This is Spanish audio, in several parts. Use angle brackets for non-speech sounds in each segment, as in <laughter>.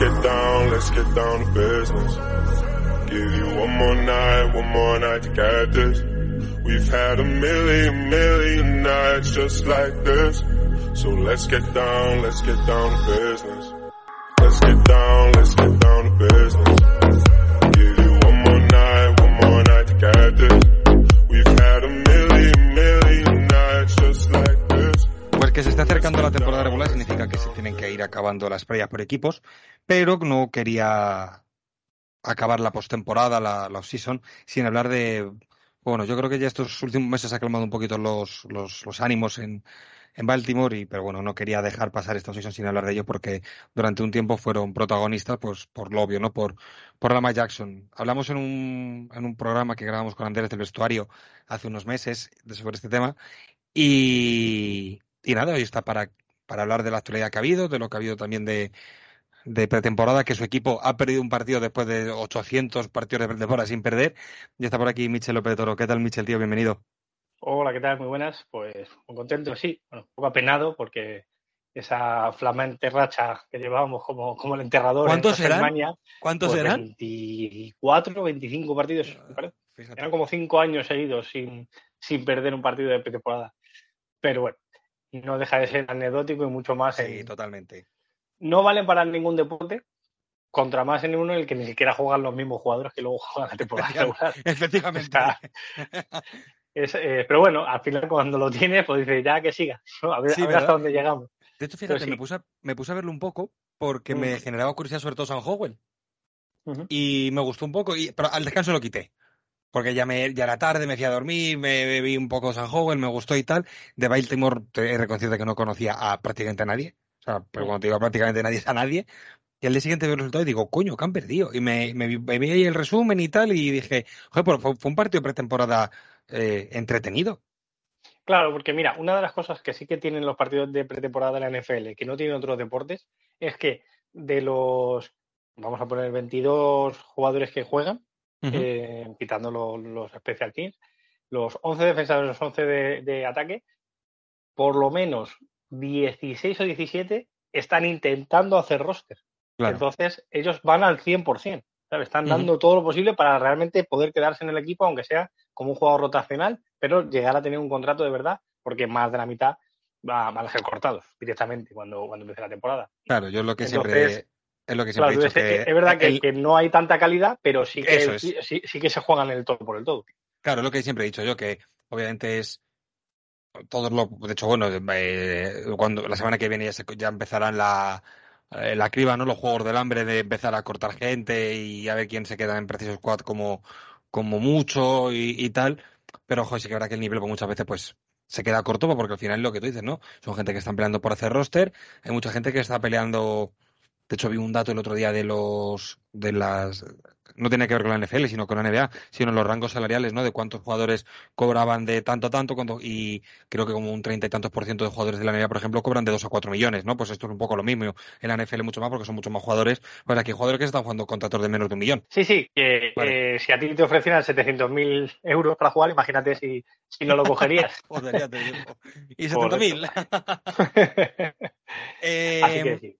get down, let's get down to business. Give you one more night, one more night to get this. We've had a million, million nights just like this. So let's get down, let's get down to business. Let's get down, let's get down to business. Give you one more night, one more night to get this. We've had a million, million nights just like this. Pues que se esté acercando la temporada regular significa que se tienen que ir acabando las playas por equipos, pero no quería acabar la postemporada, la, la off-season, sin hablar de. Bueno, yo creo que ya estos últimos meses ha calmado un poquito los, los, los ánimos en, en Baltimore, y, pero bueno, no quería dejar pasar esta off-season sin hablar de ello porque durante un tiempo fueron protagonistas, pues por lo obvio, ¿no? Por, por Lama Jackson. Hablamos en un, en un programa que grabamos con Andrés del vestuario hace unos meses sobre este tema y, y nada, hoy está para, para hablar de la actualidad que ha habido, de lo que ha habido también de, de pretemporada, que su equipo ha perdido un partido después de 800 partidos de pretemporada sin perder. Ya está por aquí Michel López de Toro. ¿Qué tal, Michel, tío? Bienvenido. Hola, ¿qué tal? Muy buenas. Pues muy contento, sí. Bueno, un poco apenado porque esa flamante racha que llevábamos como, como el enterrador ¿Cuántos en? Tasmania, ¿Cuántos pues eran? 24, 25 partidos, parece. Fíjate. Eran como cinco años seguidos sin, sin perder un partido de pretemporada. Pero bueno, no deja de ser anecdótico y mucho más. Sí, en- totalmente. No valen para ningún deporte, contra más en uno en el que ni siquiera juegan los mismos jugadores que luego juegan la temporada regular. Efectivamente. Está- Es, eh, pero bueno, al final cuando lo tienes, pues dices, ya que siga, ¿no? a ver, Sí, a ver ¿verdad? hasta dónde llegamos. De hecho, fíjate, sí. me, puse a, me puse a verlo un poco porque me Mm. generaba curiosidad sobre todo San Howell. Y me gustó un poco, y, pero al descanso lo quité. Porque ya, me, ya era tarde, me fui a dormir, me vi un poco San Howell, me gustó y tal. De Baltimore, te he reconocido que no conocía a prácticamente a nadie. Sea, pero cuando te digo prácticamente nadie es a nadie. Y al día siguiente veo el resultado y digo, coño, que han perdido. Y me, me, vi- me vi ahí el resumen y tal, y dije, joder, pues fue, un partido pretemporada eh, entretenido. Claro, porque mira, una de las cosas que sí que tienen los partidos de pretemporada de la NFL, que no tienen otros deportes, es que de los, vamos a poner 22 jugadores que juegan, eh, quitando lo- los, special teams, los 11 defensores, los 11 de, de ataque, por lo menos 16 o 17 están intentando hacer roster. Claro. Entonces, ellos van al 100%. ¿sabes? Están dando todo lo posible para realmente poder quedarse en el equipo, aunque sea como un jugador rotacional, pero llegar a tener un contrato de verdad, porque más de la mitad va- van a ser cortados directamente cuando, cuando empiece la temporada. Claro, yo es lo que Entonces, siempre es lo que siempre Claro, he dicho entonces, que es verdad que, el- que no hay tanta calidad, pero sí que, es. sí que se juegan el todo por el todo. Claro, es lo que siempre he dicho yo, que obviamente es todos lo, de hecho, bueno, eh, cuando la semana que viene ya, se, ya empezarán la, eh, la criba, ¿no? Los juegos del hambre de empezar a cortar gente y a ver quién se queda en Preciso Squad como, como mucho y, y tal. Pero, joder, sí que verdad que el nivel pues, muchas veces pues se queda corto porque al final lo que tú dices, ¿no? Son gente que están peleando por hacer roster, hay mucha gente que está peleando de hecho, vi un dato el otro día de los de las no tiene que ver con la NFL, sino con la NBA, sino los rangos salariales, ¿no? De cuántos jugadores cobraban de tanto a tanto, cuánto, y creo que como un treinta y tantos por ciento de jugadores de la NBA, por ejemplo, cobran de dos a cuatro millones, ¿no? Pues esto es un poco lo mismo. En la NFL mucho más porque son muchos más jugadores. Pues aquí hay jugadores que están jugando contratos de menos de un millón. Sí, sí, que Vale. eh, si a ti te ofrecieran 700.000 euros para jugar, imagínate si, si no lo cogerías. <laughs> Joder, ya te digo. <laughs> Y Correcto. 70.000. <laughs> eh, Así que sí.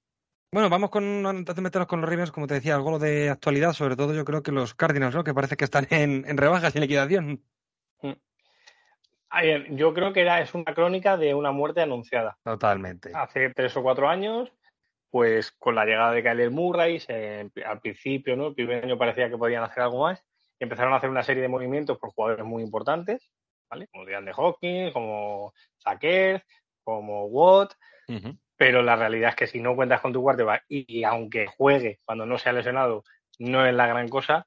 Bueno, vamos con antes de meternos con los Ravens, como te decía, algo de actualidad, sobre todo yo creo que los Cardinals, ¿no? Que parece que están en, en rebajas y liquidación. Ver, yo creo que era, es una crónica de una muerte anunciada. Totalmente. Hace tres o cuatro años, pues con la llegada de Kyler Murray, se- al principio, ¿no? El primer año parecía que podían hacer algo más. y empezaron a hacer una serie de movimientos por jugadores muy importantes, ¿vale? Como DeAndre Hawkins, como Saquer, como Watt. Ujú. Pero la realidad es que si no cuentas con tu quarterback y, y aunque juegue cuando no sea lesionado, no es la gran cosa,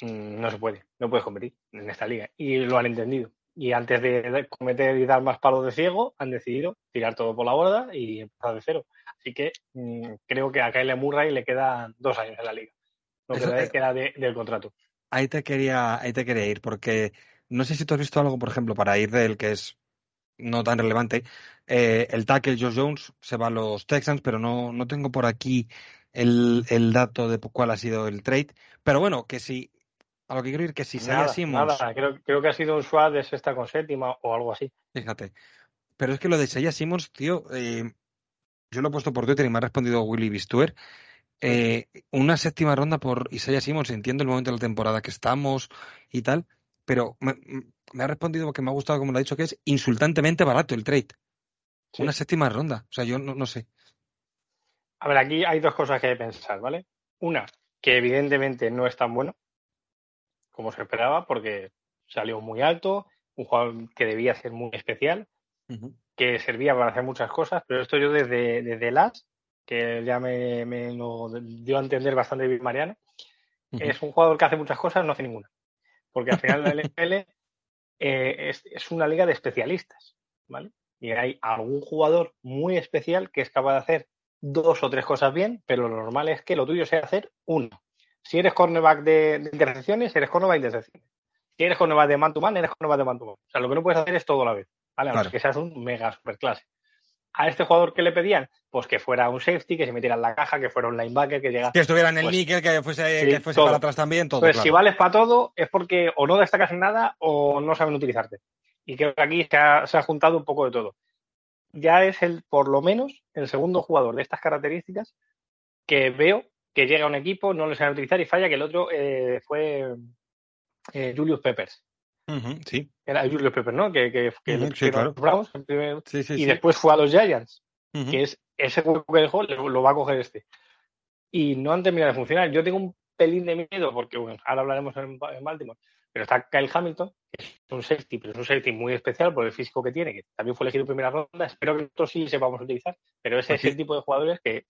mm, no se puede, no puedes competir en esta liga. Y lo han entendido. Y antes de cometer y dar más palos de ciego, han decidido tirar todo por la borda y empezar de cero. Así que mm, creo que a Kyle Murray le quedan dos años en la liga. Lo que eh, queda de- del contrato. Ahí te quería, ahí te quería ir, porque no sé si tú has visto algo, por ejemplo, para ir del que es no tan relevante. eh, el tackle Josh Jones se va a los Texans, pero no, no tengo por aquí el, el dato de cuál ha sido el trade. Pero bueno, que si, a lo que quiero ir, que si Nada, Simmons, nada. Creo, creo que ha sido un swap de sexta con séptima o algo así. fíjate. Pero es que lo de Isaiah Simmons, tío, eh, yo lo he puesto por Twitter y me ha respondido Willy Bistuer. Eh, una séptima ronda por Isaiah Simmons, entiendo el momento de la temporada que estamos y tal, pero me, me ha respondido porque me ha gustado como lo ha dicho, que es insultantemente barato el trade. Sí. Una séptima ronda. O sea, yo no, no sé. A ver, aquí hay dos cosas que hay que pensar, ¿vale? Una, que evidentemente no es tan bueno como se esperaba, porque salió muy alto, un jugador que debía ser muy especial, que servía para hacer muchas cosas, pero esto yo desde, desde Las, que ya me, me lo dio a entender bastante bien Mariano, es un jugador que hace muchas cosas, no hace ninguna. Porque al final la NFL eh, es, es una liga de especialistas, ¿vale? Y hay algún jugador muy especial que es capaz de hacer dos o tres cosas bien, pero lo normal es que lo tuyo sea hacer uno. Si eres cornerback de, de intercepciones, eres cornerback de intercepciones. Si eres cornerback de man to man, eres cornerback de man to man. O sea, lo que no puedes hacer es todo a la vez, ¿vale? A menos Claro. que seas un mega superclase. A este jugador que le pedían, pues que fuera un safety, que se metiera en la caja, que fuera un linebacker, que llegara Que estuviera en el Pues, níquel, que fuese, sí, que fuese para atrás también, todo. Claro. si vales para todo, es porque o no destacas en nada o no saben utilizarte. Y creo que aquí se ha, se ha juntado un poco de todo. Ya es el, por lo menos, el segundo jugador de estas características que veo que llega a un equipo, no lo saben utilizar y falla, que el otro eh, fue eh, Julius Peppers. Sí, Era Julius Peppers, ¿no? Que, que, que sí, pusieron claro. a los Browns el primer- sí, sí. y después fue a los Giants que es ese hueco que dejó, lo, lo va a coger este. Y no han terminado de funcionar. Yo tengo un pelín de miedo, porque bueno, ahora hablaremos en, en Baltimore, pero está Kyle Hamilton, que es un safety, pero es un safety muy especial por el físico que tiene, que también fue elegido en primera ronda. Espero que nosotros sí sepamos utilizar, pero ese es el tipo de jugadores que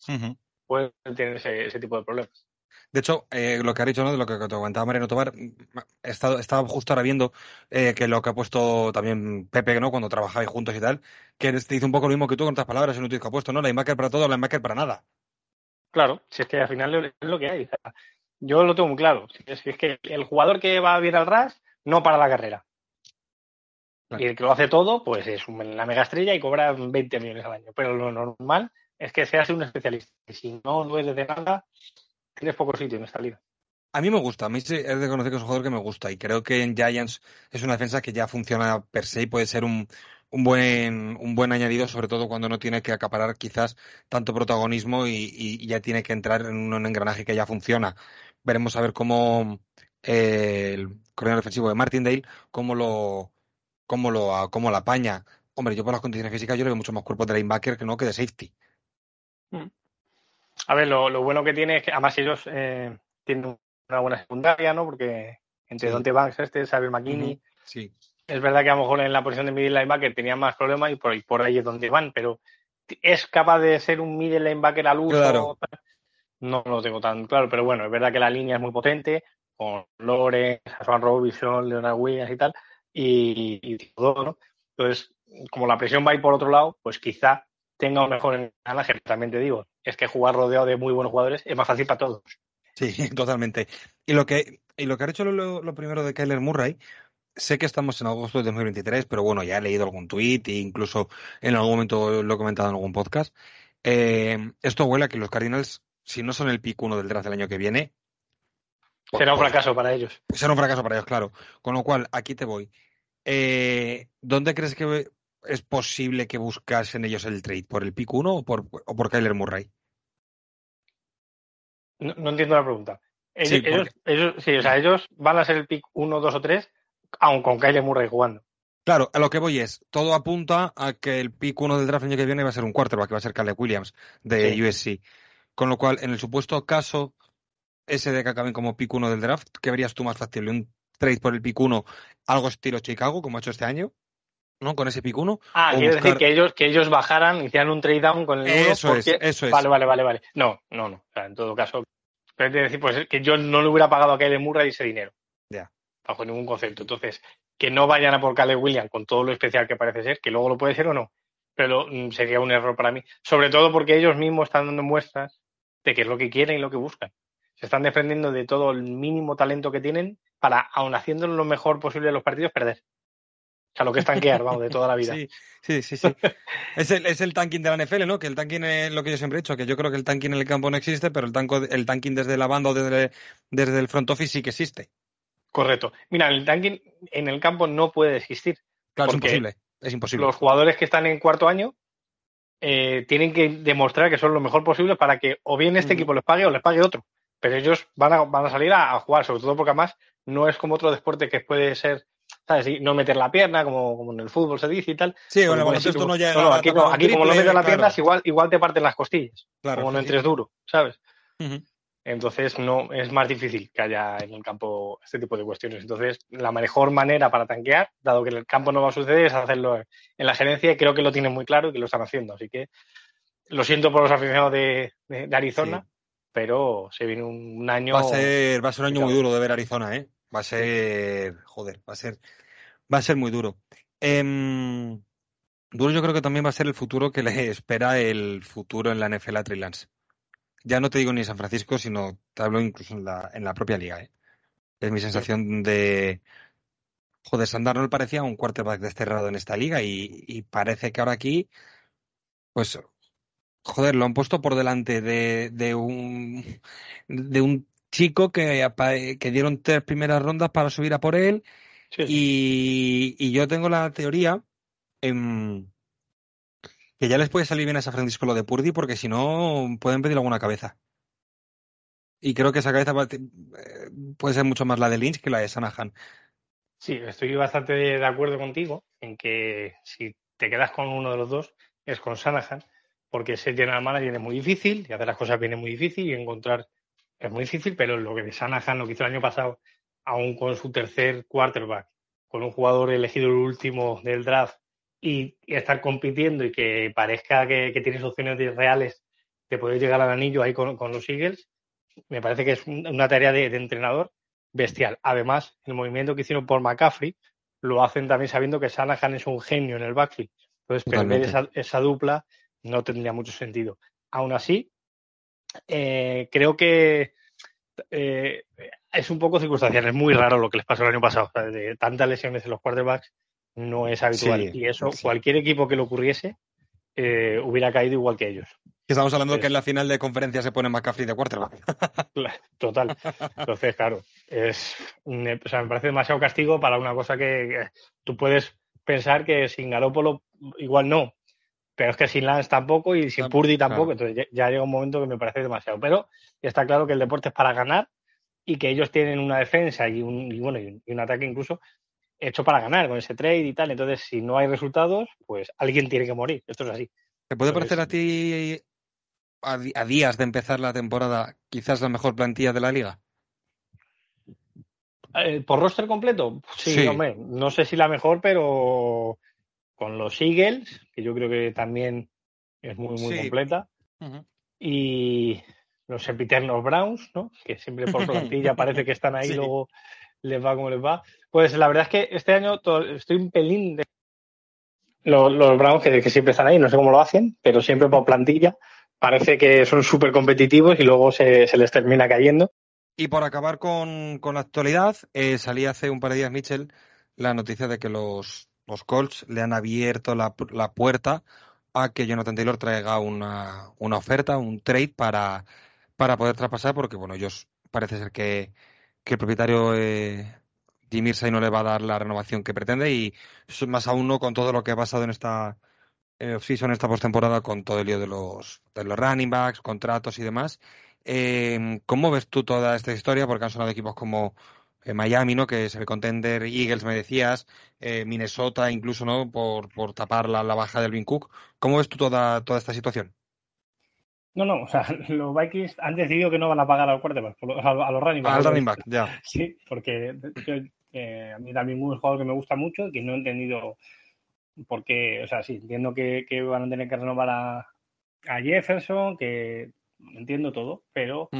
pueden tener ese, ese tipo de problemas. De hecho, eh, lo que ha dicho, ¿no? De lo que te comentaba Mariano Tobar, mm, he estado, estaba justo ahora viendo eh, que lo que ha puesto también Pepe, ¿no? Cuando trabajáis juntos y tal, que te dice un poco lo mismo que tú con otras palabras, en un tuit que ha puesto, ¿no? Linebacker para todo, linebacker para nada. Claro, si es que al final es lo que hay. Yo lo tengo muy claro. Si es, que el jugador que va bien al RAS no para la carrera. Claro. Y el que lo hace todo, pues es una mega estrella y cobra 20 millones al año. Pero lo normal es que seas un especialista. Y si no lo eres de nada, tienes poco sitio en esta liga. A mí me gusta, a mí sí es de conocer que es un jugador que me gusta y creo que en Giants es una defensa que ya funciona per se y puede ser un, un buen, un buen añadido, sobre todo cuando no tiene que acaparar quizás tanto protagonismo y, ya tiene que entrar en un engranaje que ya funciona. Veremos a ver cómo eh, el coordinador defensivo de Martindale, cómo lo, cómo lo, cómo la apaña. Hombre, yo por las condiciones físicas yo le veo mucho más cuerpo de linebacker que no que de safety. A ver, lo, lo bueno que tiene es que además ellos eh, tienen una buena secundaria, ¿no? Porque entre Sí. Dante Banks, este, Xavier McKinney, Sí. Es verdad que a lo mejor en la posición de middle linebacker tenían más problemas y por, y por ahí es donde van, pero ¿es capaz de ser un middle linebacker al uso? Claro. No lo tengo tan claro, pero bueno, es verdad que la línea es muy potente, con Lawrence, Swan Robinson, Leonard Williams y tal, y, y todo, ¿no? Entonces, como la presión va a ir por otro lado, pues quizá tenga un mejor engranaje. También te digo, es que jugar rodeado de muy buenos jugadores es más fácil para todos. Sí, <laughs> totalmente. Y lo que, y lo que ha hecho lo, lo primero de Kyler Murray, sé que estamos en agosto de 2023, pero bueno, ya he leído algún tuit e incluso en algún momento lo he comentado en algún podcast. Eh, esto huele a que los Cardinals, si no son el pick uno del draft del año que viene, Será un fracaso para ellos. será un fracaso para ellos, claro. Con lo cual, aquí te voy. Eh, ¿Dónde crees que es posible que buscasen ellos el trade? ¿Por el pick uno o por, o por Kyler Murray? No, no entiendo la pregunta. Ellos, Sí, ellos, ellos- sí, o sea, ellos van a ser el pick 1, 2 o 3, aun con Kyle Murray jugando. Claro, a lo que voy es, todo apunta a que el pick uno del draft el año que viene va a ser un quarterback, que va a ser Caleb Williams de Sí. USC. Con lo cual, en el supuesto caso ese de que acaben como pick uno del draft, ¿qué verías tú más factible? ¿Un trade por el pick uno, algo estilo Chicago, como ha hecho este año? ¿No? Con ese pick uno. Ah, O quiero buscar- decir que ellos, que ellos bajaran, hicieran un trade down con el 1 Eso es, porque... eso es. Vale, vale, vale, vale. No, no, no. O sea, en todo caso, pero es decir, pues que yo no le hubiera pagado a Kyle Murray ese dinero. Ya. Bajo ningún concepto. Entonces, que no vayan a por Caleb Williams con todo lo especial que parece ser, que luego lo puede ser o no. Pero sería un error para mí. Sobre todo porque ellos mismos están dando muestras de qué es lo que quieren y lo que buscan. Se están desprendiendo de todo el mínimo talento que tienen para, aun haciendo lo mejor posible en los partidos, perder. <laughs> O sea, lo que es tanquear, vamos, de toda la vida. Sí, sí, sí. sí. es, el, es el tanking de la NFL, ¿no? Que el tanking es lo que yo siempre he dicho, que yo creo que el tanking en el campo no existe, pero el, tanco, el tanking desde la banda o desde, desde el front office sí que existe. Correcto. Mira, el tanking en el campo no puede existir. Claro, es imposible. Es imposible. Los jugadores que están en cuarto año eh, tienen que demostrar que son lo mejor posible para que o bien este equipo les pague o les pague otro. Pero ellos van a, van a salir a, jugar, sobre todo porque además no es como otro deporte que puede ser, ¿sabes? No meter la pierna, como, como en el fútbol se dice y tal. Sí, bueno, bueno esto no llega. No, aquí, aquí como no metes la pierna, igual, igual te parten las costillas. como no entres duro, ¿sabes? Entonces no es más difícil que haya en el campo este tipo de cuestiones. Entonces, la mejor manera para tanquear, dado que en el campo no va a suceder, es hacerlo en la gerencia y creo que lo tienen muy claro y que lo están haciendo. Así que lo siento por los aficionados de, Arizona, pero se viene un, año. Va a ser, va a ser un año muy duro de ver Arizona, ¿eh? Va a ser, joder, va a ser, va a ser muy duro. Em, duro yo creo que también va a ser el futuro que le <laughs> espera el futuro en la NFL a Trey Lance ya no te digo ni San Francisco, sino te hablo incluso en la, en la propia liga. ¿eh? Es mi sensación de. Joder, Sandarnold parecía un quarterback desterrado en esta liga y, parece que ahora aquí, pues, joder, lo han puesto por delante de, de un de un chico que, que dieron tres primeras rondas para subir a por él. Y, y, yo tengo la teoría. Que ya les puede salir bien a San Francisco lo de Purdy, porque si no, pueden pedir alguna cabeza. Y creo que esa cabeza eh, puede ser mucho más la de Lynch que la de Sanahan. Sí, estoy bastante de acuerdo contigo en que si te quedas con uno de los dos, es con Sanahan, porque ser general manager es muy difícil y hacer las cosas bien es muy difícil y encontrar es muy difícil, pero lo que Sanahan, lo que hizo el año pasado, aún con su tercer quarterback, con un jugador elegido el último del draft y, estar compitiendo y que parezca que, tienes opciones reales de poder llegar al anillo ahí con, los Eagles, me parece que es una tarea de, entrenador bestial. Además, el movimiento que hicieron por McCaffrey lo hacen también sabiendo que Sanahan es un genio en el backfield. Entonces, perder esa, dupla no tendría mucho sentido. Aún así, eh, creo que eh, es un poco circunstancial. Es muy raro lo que les pasó el año pasado. de tantas lesiones en los quarterbacks, no es habitual. y eso, cualquier equipo que lo ocurriese, eh, hubiera caído igual que ellos. Estamos hablando de que en la final de conferencia se pone McCaffrey de quarterback. <laughs> Total. Entonces, claro, es, me parece demasiado castigo para una cosa que, tú puedes pensar que sin Garópolo igual no, pero es que sin Lance tampoco y sin Purdy tampoco, entonces ya, llega un momento que me parece demasiado. Pero está claro que el deporte es para ganar y que ellos tienen una defensa y un, bueno, y un ataque incluso hecho para ganar con ese trade y tal. Entonces, si no hay resultados, pues alguien tiene que morir. Esto es así. ¿Te puede parecer a ti, a, días de empezar la temporada, quizás la mejor plantilla de la liga? Eh, ¿Por roster completo? Sí, hombre. No sé si la mejor, pero con los Eagles, que yo creo que también es muy, muy completa. Y los empiternos Browns, ¿no? Que siempre por plantilla <laughs> parece que están ahí, luego les va como les va. Pues la verdad es que este año estoy un pelín de los, los Browns que, siempre están ahí, no sé cómo lo hacen, pero siempre por plantilla parece que son súper competitivos y luego se, les termina cayendo. Y por acabar con, la actualidad, eh, salía hace un par de días, Mitchell, la noticia de que los, los Colts le han abierto la, la puerta a que Jonathan Taylor traiga una, una oferta, un trade para, para poder traspasar, porque bueno, ellos parece ser que, que el propietario eh, Jim Irsay no le va a dar la renovación que pretende y más aún no con todo lo que ha pasado en esta eh, off-season, esta postemporada, con todo el lío de los, de los running backs, contratos y demás. Eh, ¿Cómo ves tú toda esta historia? Porque han sonado equipos como Miami, ¿no? Que es el contender, Eagles, me decías, eh, Minnesota, incluso, ¿no? Por, por tapar la, la baja del Vin Cook. ¿Cómo ves tú toda, toda esta situación? No, no, o sea, <laughs> los Vikings han decidido que no van a pagar al quarterback, a, los running backs. Al running back, ya. <laughs> Sí, porque eh, a mí también es un jugador que me gusta mucho y que no he entendido por qué, o sea, sí, entiendo que, van a tener que renovar a, Jefferson, que entiendo todo, pero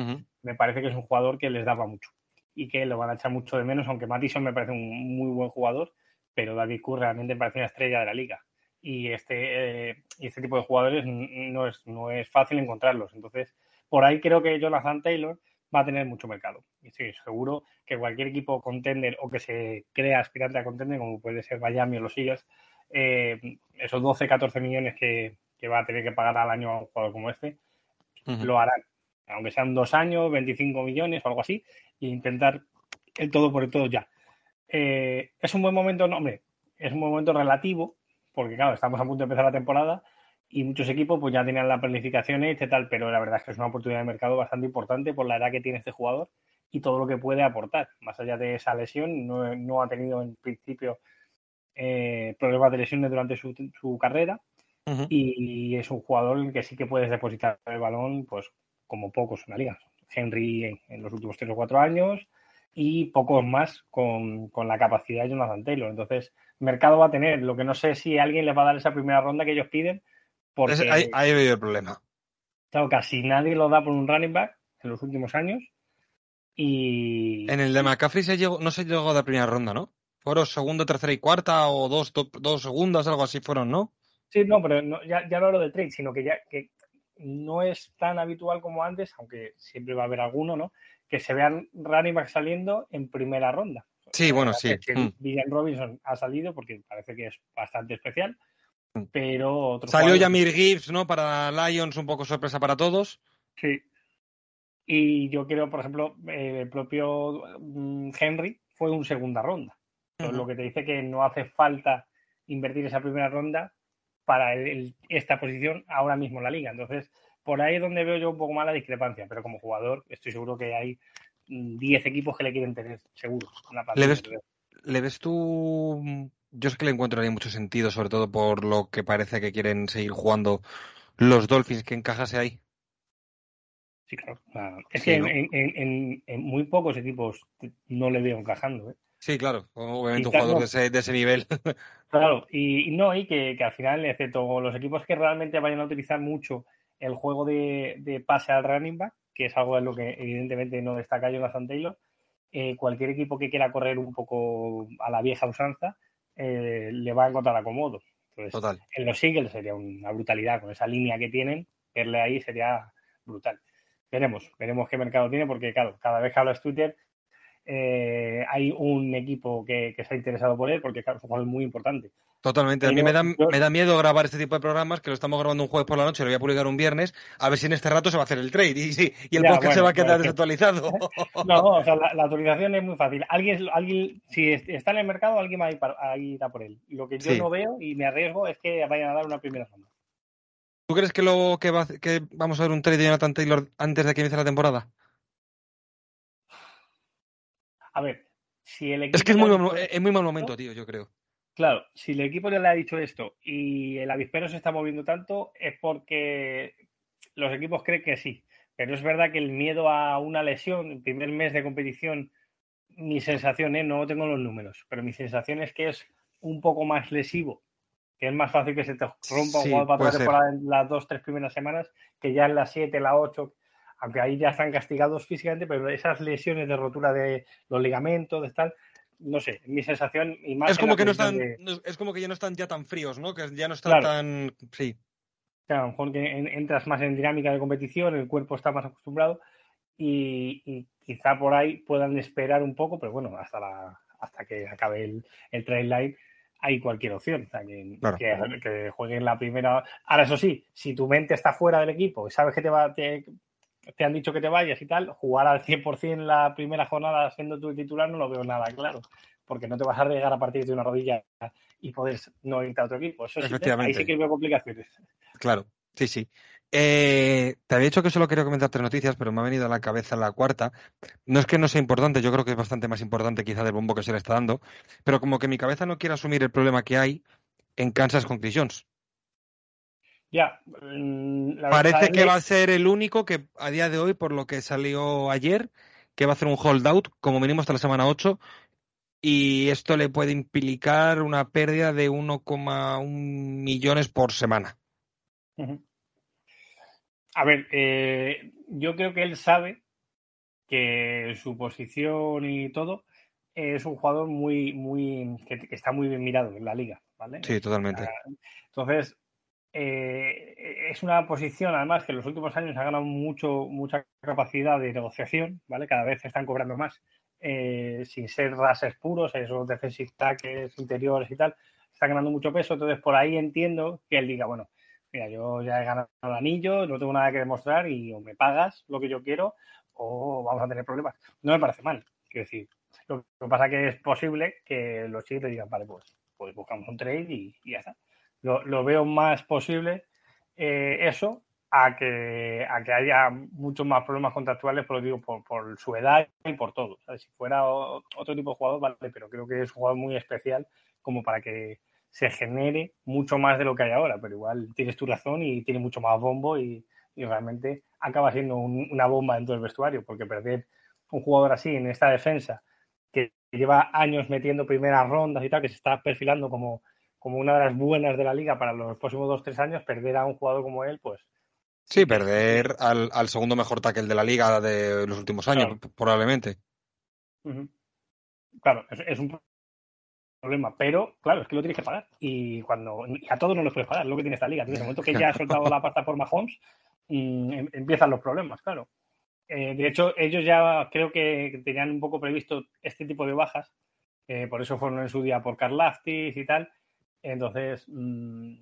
me parece que es un jugador que les daba mucho y que lo van a echar mucho de menos, aunque Mattison me parece un muy buen jugador, pero David Cook realmente me parece una estrella de la liga y este, eh, este tipo de jugadores no es, no es fácil encontrarlos. Entonces, por ahí creo que Jonathan Taylor va a tener mucho mercado. Y sí, seguro que cualquier equipo contender o que se crea aspirante a contender, como puede ser Miami o los Eagles, eh, esos 12, 14 millones que, va a tener que pagar al año a un jugador como este, lo harán. Aunque sean dos años, 25 millones o algo así, e intentar el todo por el todo ya. Eh, ¿Es un buen momento? No, hombre, es un momento relativo, porque claro, estamos a punto de empezar la temporada, y muchos equipos pues ya tenían la planificación hecha y tal, pero la verdad es que es una oportunidad de mercado bastante importante por la edad que tiene este jugador y todo lo que puede aportar. Más allá de esa lesión, no, ha tenido en principio eh, problemas de lesiones durante su, carrera y, es un jugador que sí que puedes depositar el balón pues como pocos en la liga. Henry en, los últimos tres o cuatro años y pocos más con, con la capacidad de Jonathan Taylor. Entonces, mercado va a tener. Lo que no sé si alguien les va a dar esa primera ronda que ellos piden, porque, ahí, habido el problema. Claro, casi nadie lo da por un running back en los últimos años. Y. En el de McCaffrey se llegó, no se llegó de primera ronda, ¿no? Fueron segundo, tercera y cuarta o dos, dos segundas, algo así fueron, ¿no? Sí, no, pero ya, ya no hablo de trade, sino que ya que no es tan habitual como antes, aunque siempre va a haber alguno, ¿no? Que se vean running saliendo en primera ronda. Sí, bueno, sí. Mm. Robinson ha salido porque parece que es bastante especial. Mm. Pero Salió Yamir Gibbs, ¿no? Para Lions, un poco sorpresa para todos. Sí. Y yo creo, por ejemplo, el propio mm, Henry fue un segunda ronda. Lo que te dice que no hace falta invertir esa primera ronda para esta posición ahora mismo en la liga. Entonces, por ahí es donde veo yo un poco más la discrepancia. Pero como jugador, estoy seguro que hay 10 equipos que le quieren tener, seguro. ¿Le, ves, ¿Le ves tú yo es que le encuentro ahí mucho sentido, sobre todo por lo que parece que quieren seguir jugando los Dolphins, que encajase ahí. Sí, claro. Es que en, muy pocos equipos no le veo encajando. ¿eh? Sí, claro. Obviamente un jugador de, ese, de, ese, nivel. <laughs> Claro, y, no, y que, al final, excepto los equipos que realmente vayan a utilizar mucho el juego de, pase al running back, que es algo en lo que evidentemente no destaca Jonathan Taylor, eh, cualquier equipo que quiera correr un poco a la vieja usanza, eh, le va a encontrar acomodo. Entonces, en los Eagles sería una brutalidad con esa línea que tienen, verle ahí sería brutal. Veremos, veremos qué mercado tiene, porque claro, cada vez que hablas Twitter eh, hay un equipo que, que, está interesado por él, porque claro, es un jugador muy importante. Totalmente. A mí me da, me da miedo grabar este tipo de programas, que lo estamos grabando un jueves por la noche, lo voy a publicar un viernes, a ver si en este rato se va a hacer el trade y, y el podcast se va a quedar desactualizado. <laughs> no, o sea, la, actualización es muy fácil. Alguien, alguien, si está en el mercado, alguien va a ir, a ir a por él. Lo que yo no veo y me arriesgo es que vayan a dar una primera ronda. ¿Tú crees que, lo, que, va, que vamos a ver un trade de Jonathan Taylor antes de que inicie la temporada? A ver, si el equipo. Es que es muy, es muy mal momento, tío, yo creo. Claro, si el equipo ya le ha dicho esto y el avispero se está moviendo tanto, es porque los equipos creen que sí. Pero es verdad que el miedo a una lesión, el primer mes de competición, mi sensación, ¿eh? no tengo los números, pero mi sensación es que es un poco más lesivo, que es más fácil que se te rompa un jugador para temporada en las dos, tres primeras semanas, que ya en las siete, la ocho, aunque ahí ya están castigados físicamente, pero esas lesiones de rotura de los ligamentos, de tal, no sé, mi sensación y más. Es como que no están, es como que ya no están ya tan fríos, ¿no? Que ya no están tan. Sí. Claro, a lo mejor que entras más en dinámica de competición, el cuerpo está más acostumbrado y, quizá por ahí puedan esperar un poco, pero bueno, hasta la hasta que acabe el, el trail line hay cualquier opción. O sea, que, que, jueguen la primera. Ahora, eso sí, si tu mente está fuera del equipo y sabes que te va, te, te han dicho que te vayas y tal, jugar al 100% la primera jornada siendo tu titular no lo veo nada claro, porque no te vas a arriesgar a partir de una rodilla y poder no irte a otro equipo. Eso sí, ahí sí que veo complicaciones. Claro, sí, sí. Eh, te había dicho que solo quería comentar tres noticias, pero me ha venido a la cabeza la cuarta. No es que no sea importante, yo creo que es bastante más importante quizá del bombo que se le está dando, pero como que mi cabeza no quiere asumir el problema que hay en Kansas con Chris ya. Parece que va a ser el único que a día de hoy, por lo que salió ayer, que va a hacer un holdout, como mínimo hasta la semana 8, y esto le puede implicar una pérdida de 1,1 millones por semana. A ver, eh, yo creo que él sabe que su posición y todo es un jugador muy, muy, que, está muy bien mirado en la liga, ¿vale? Sí, totalmente. Entonces, eh, es una posición, además, que en los últimos años ha ganado mucho, mucha capacidad de negociación, ¿vale? Cada vez están cobrando más, eh, sin ser rases puros, esos defensive tackles interiores y tal, están ganando mucho peso. Entonces, por ahí entiendo que él diga, bueno, mira, yo ya he ganado el anillo, no tengo nada que demostrar y o me pagas lo que yo quiero o vamos a tener problemas. No me parece mal, quiero decir. Lo que pasa que es posible que los chicos digan, vale, pues, pues buscamos un trade y, y ya está lo, veo más posible eh, eso a que, a que haya muchos más problemas contractuales, por lo digo, por, por su edad y por todo. Si fuera otro tipo de jugador, vale, pero creo que es un jugador muy especial como para que se genere mucho más de lo que hay ahora. Pero igual tienes tu razón y tiene mucho más bombo y, realmente acaba siendo una bomba dentro del vestuario, porque perder un jugador así en esta defensa que lleva años metiendo primeras rondas y tal, que se está perfilando como, como una de las buenas de la liga para los próximos dos tres años, perder a un jugador como él, pues Sí, perder al, al, segundo mejor tackle de la liga de los últimos años, probablemente. Claro, es, un problema, pero claro, es que lo tienes que pagar. Y cuando a todos no los puedes pagar, lo que tiene esta liga. En el momento que ya ha soltado la pasta por Mahomes, mm, em, empiezan los problemas, claro. Eh, de hecho, ellos ya creo que tenían un poco previsto este tipo de bajas, eh, por eso fueron en su día por Carl Laftis y tal. Entonces, mm,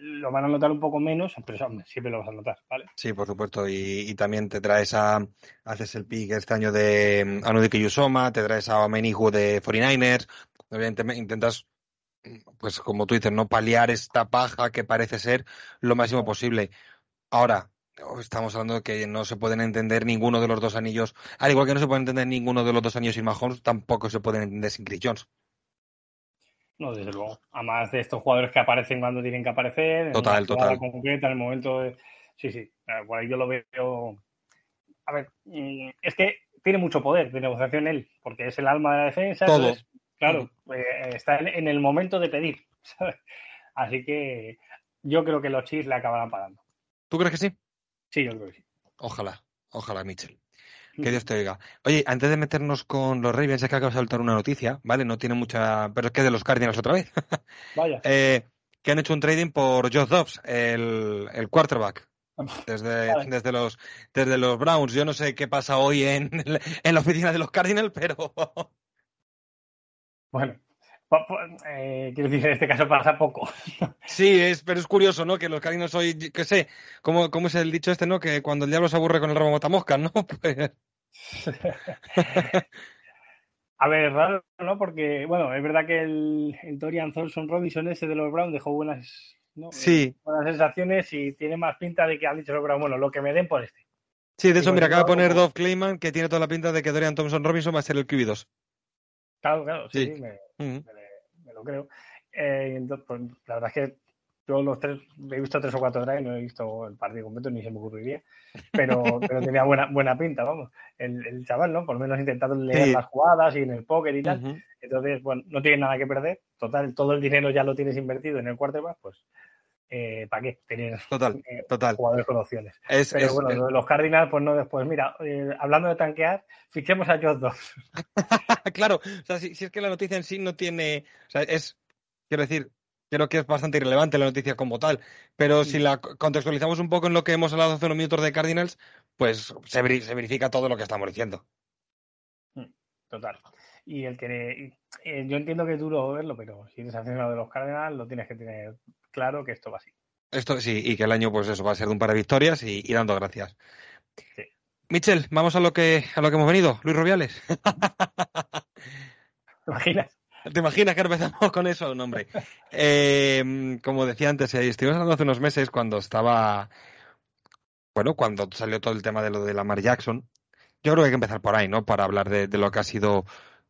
lo van a notar un poco menos, <laughs> pero siempre lo vas a notar, ¿vale? Sí, por supuesto. Y, también te traes a, haces el pick este año de mm, Anudike Yusoma, te traes a Menihu de 49ers, evidentemente intentas, pues como tú dices, no paliar esta paja que parece ser lo máximo posible. Ahora, estamos hablando de que no se pueden entender ninguno de los dos anillos, al igual que no se puede entender ninguno de los dos anillos sin Mahomes, tampoco se pueden entender sin Chris Jones. No, desde luego. Además de estos jugadores que aparecen cuando tienen que aparecer. Total, en total. Concreta, en el momento de... Sí, sí. Por ahí yo lo veo. A ver, mm, es que tiene mucho poder de negociación él, porque es el alma de la defensa. Todo. claro, eh, está en, el momento de pedir. <laughs> Así que yo creo que los Chiefs le acabarán pagando. ¿Tú crees que sí? Sí, yo creo que sí. Ojalá, ojalá, Mitchell. Que Dios te oiga. Oye, antes de meternos con los Ravens, es que acabo de saltar una noticia, ¿vale? No tiene mucha. Pero es que de los Cardinals otra vez. <laughs> Vaya. Eh, que han hecho un trading por Josh Dobbs, el, el quarterback. <laughs> Desde, desde, los, desde los Browns. Yo no sé qué pasa hoy en, <laughs> en la oficina de los Cardinals, pero. Bueno, eh, quiero decir, en este caso pasa poco. Sí, es, pero es curioso, ¿no? Que los Cardinals hoy, que sé, ¿cómo, ¿cómo, es el dicho este, no? Que cuando el diablo se aburre con el rabo mata mosca, ¿no? Pues... <laughs> A ver, raro, ¿no? Porque, bueno, es verdad que el, el Dorian Thompson Robinson ese de los Browns dejó buenas, ¿no? sí. buenas sensaciones y tiene más pinta de que han dicho los Browns, bueno, lo que me den por este. Sí, de eso, mira, acaba de poner Dov Clayman, que tiene toda la pinta de que Dorian Thompson Robinson va a ser el QB2. Claro, claro, sí, me, me, lo creo. Eh, entonces, pues, la verdad es que yo los tres, he visto tres o cuatro drives, no he visto el partido completo, ni se me ocurriría, pero, <laughs> pero tenía buena, buena pinta, vamos, el, el chaval, ¿no? Por lo menos intentando leer las jugadas y en el póker y tal. Entonces, bueno, no tiene nada que perder. Total, todo el dinero ya lo tienes invertido en el quarterback, pues eh, ¿para qué tener total, eh, total. jugadores con opciones? Pero bueno, los Cardinals, pues no después. Mira, eh, hablando de tanquear, fichemos a Josh Dobbs. <laughs> claro, o sea, si, es que la noticia en sí no tiene. O sea, es. Quiero decir, creo que es bastante irrelevante la noticia como tal, pero si la contextualizamos un poco en lo que hemos hablado hace unos minutos de Cardinals, pues se, verifica todo lo que estamos diciendo. Mm, total. Y el que. yo entiendo que es duro verlo, pero si eres aficionado de los Cardinals, lo tienes que tener claro que esto va así. Esto sí, y que el año, pues eso, va a ser de un par de victorias y, dando gracias. Michel, vamos a lo que a lo que hemos venido, Luis Rubiales. <laughs> ¿Te imaginas? ¿Te imaginas que empezamos con eso? No, hombre. Eh, como decía antes, eh, estuvimos hablando hace unos meses cuando estaba. Bueno, cuando salió todo el tema de lo de Lamar Jackson. Yo creo que hay que empezar por ahí, ¿no? Para hablar de, de lo que ha sido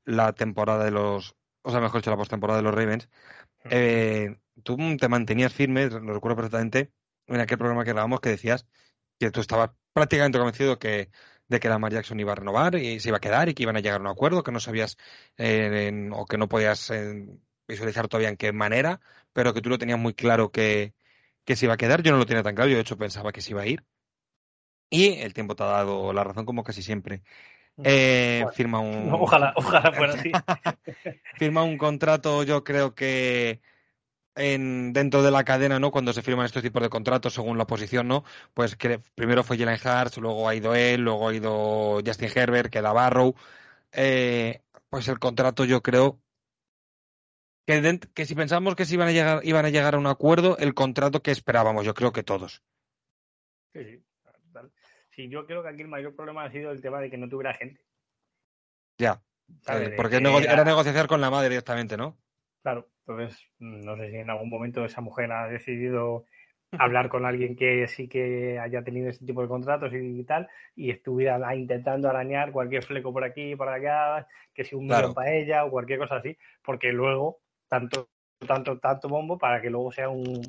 la temporada de los. O sea, mejor dicho, la postemporada de los Ravens. Eh, tú te mantenías firme, lo recuerdo perfectamente, en aquel programa que grabamos que decías que tú estabas prácticamente convencido que, de que Lamar Jackson iba a renovar y se iba a quedar y que iban a llegar a un acuerdo, que no sabías eh, o que no podías eh, visualizar todavía en qué manera, pero que tú lo tenías muy claro que, que se iba a quedar. Yo no lo tenía tan claro, yo de hecho pensaba que se iba a ir. Y el tiempo te ha dado la razón como casi siempre. Eh, firma un. <laughs> Ojalá, ojalá fuera <laughs> así. firma un contrato, yo creo que en, dentro de la cadena, ¿no? Cuando se firman estos tipos de contratos según la posición, ¿no? Pues que primero fue Jalen Hurts, luego ha ido él, luego ha ido Justin Herbert, queda Barrow. Eh, pues el contrato yo creo que, que, si pensamos que se iban a llegar iban a llegar a un acuerdo, el contrato que esperábamos, yo creo que todos. Sí, sí. yo creo que aquí el mayor problema ha sido el tema de que no tuviera gente. Ya, eh, porque era negociar con la madre directamente, ¿no? Claro, entonces no sé si en algún momento esa mujer ha decidido hablar con alguien que sí que haya tenido ese tipo de contratos y tal, y estuviera intentando arañar cualquier fleco por aquí, por allá, que si un millón para ella o cualquier cosa así, porque luego tanto, tanto, tanto bombo para que luego sea un,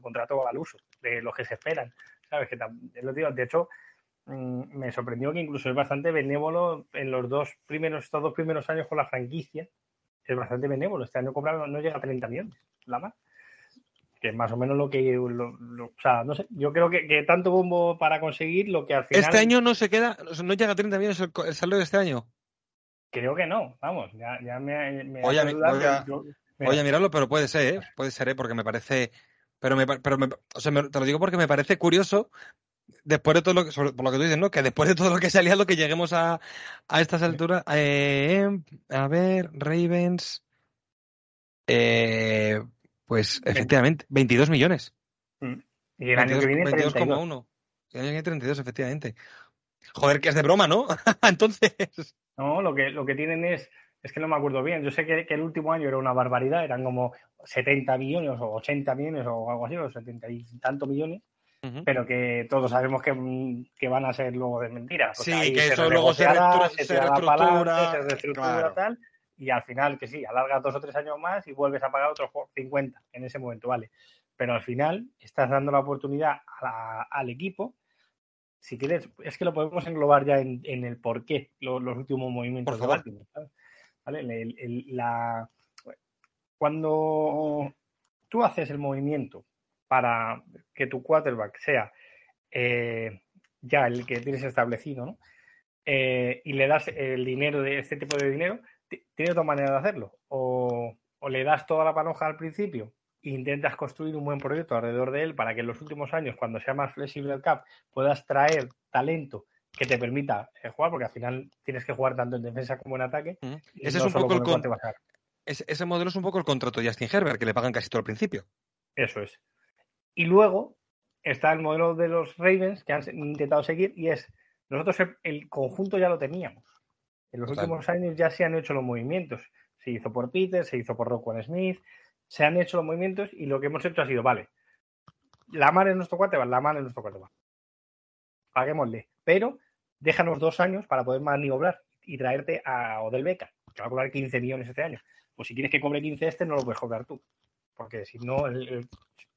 contrato al uso de los que se esperan. ¿Sabes? Que lo digo, de hecho, mm, me sorprendió que incluso es bastante benévolo en los dos primeros, estos dos primeros años con la franquicia. Es bastante benévolo. Este año cobraron, no llega a 30 millones, la más que es más o menos lo que, o sea, no sé, yo creo que, tanto bombo para conseguir lo que al final... Este año no se queda, no llega a 30 millones el, el saldo de este año. Creo que no, vamos, ya, ya me, me Oye, a, mirarlo, pero puede ser, ¿eh? Puede ser, ¿eh? Porque me parece... Pero, me, pero me, o sea, te lo digo porque me parece curioso después de todo lo que, por lo que tú dices, ¿no? Que después de todo lo que se ha liado, que lleguemos a, a estas alturas. Eh, a ver, Ravens. Eh, pues efectivamente, 22 millones. Mm. Y el año que viene 22,1. El año que viene 32, efectivamente. Joder, que es de broma, ¿no? <laughs> Entonces. No, lo que, lo que tienen es, es que no me acuerdo bien. Yo sé que, el último año era una barbaridad, eran como 70 millones o 80 millones o algo así, o 70 y tanto millones. Pero que todos sabemos que, que, van a ser luego de mentiras. Sí, que eso luego se, reestructura, se, se reestructura tal y al final, que sí, alargas dos o tres años más y vuelves a pagar otros 50 en ese momento, vale. Pero al final estás dando la oportunidad al equipo. Si quieres, es que lo podemos englobar ya en, el por qué los, últimos movimientos de Baltimore. ¿vale? la, cuando tú haces el movimiento para que tu quarterback sea eh, ya el que tienes establecido, ¿no? Eh, y le das el dinero de este tipo de dinero, tiene otra manera de hacerlo. O, le das toda la panoja al principio e intentas construir un buen proyecto alrededor de él para que en los últimos años, cuando sea más flexible el cap, puedas traer talento que te permita eh, jugar, porque al final tienes que jugar tanto en defensa como en ataque. Ese es un poco el ese, modelo es un poco el contrato de Justin Herbert, que le pagan casi todo al principio. Eso es. Y luego está el modelo de los Ravens que han intentado seguir y es, nosotros el conjunto ya lo teníamos. En los últimos años ya se han hecho los movimientos. Se hizo por Peter, se hizo por Rockwell Smith, se han hecho los movimientos y lo que hemos hecho ha sido, vale, la mar en nuestro cuate va, la mar en nuestro cuate va. Paguémosle, pero déjanos dos años para poder maniobrar y traerte a Odell Beca, que va a cobrar 15 millones este año. Pues si quieres que cobre 15 este, no lo puedes cobrar tú, porque si no,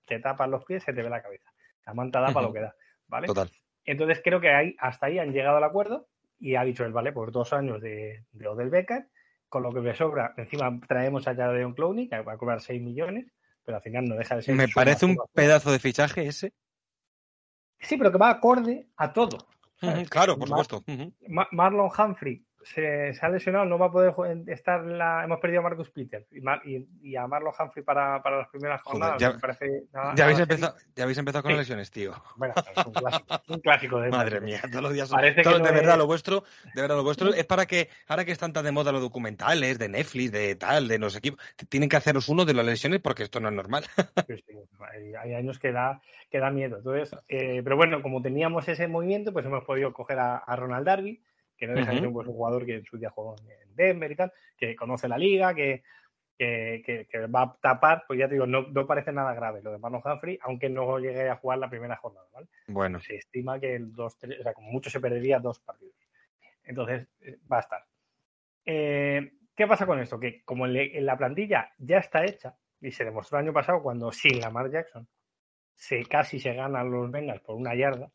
te tapan los pies, se te ve la cabeza. La manta da para lo que da, ¿vale? Total. Entonces creo que ahí, hasta ahí han llegado al acuerdo y ha dicho él, vale, por dos años de, de Odell Beckham, con lo que me sobra, encima traemos a Jadeon Clowney, que va a cobrar 6 millones, pero al final no deja de ser... Me parece un pedazo de fichaje ese. Sí, pero que va acorde a todo. claro, por supuesto. Marlon Humphrey se, se, ha lesionado, no va a poder estar la. Hemos perdido a Marcus Peter y, a Marlon Humphrey para, para las primeras jornadas. ya, ya, habéis empezado, ya habéis empezado con lesiones, tío. Bueno, es un clásico, un clásico de Madre mía, todos los días. Parece de verdad, lo vuestro, de verdad, lo vuestro es para que, ahora que están tan de moda los documentales, de Netflix, de tal, de los equipos, tienen que haceros uno de las lesiones porque esto no es normal. <laughs> hay, años que da, que da miedo. Entonces, eh, pero bueno, como teníamos ese movimiento, pues hemos podido coger a, a Ronald Darby que no deja de ser un, jugador que en su día jugó en Denver y tal, que conoce la liga, que, que, va a tapar, pues ya te digo, no, no parece nada grave lo de Mano Humphrey, aunque no llegue a jugar la primera jornada, ¿vale? Bueno. Se estima que el dos, tres, o sea, como mucho se perdería dos partidos. Entonces, eh, va a estar. Eh, ¿Qué pasa con esto? Que como en, la plantilla ya está hecha, y se demostró el año pasado cuando sin Lamar Jackson se casi se ganan los Bengals por una yarda,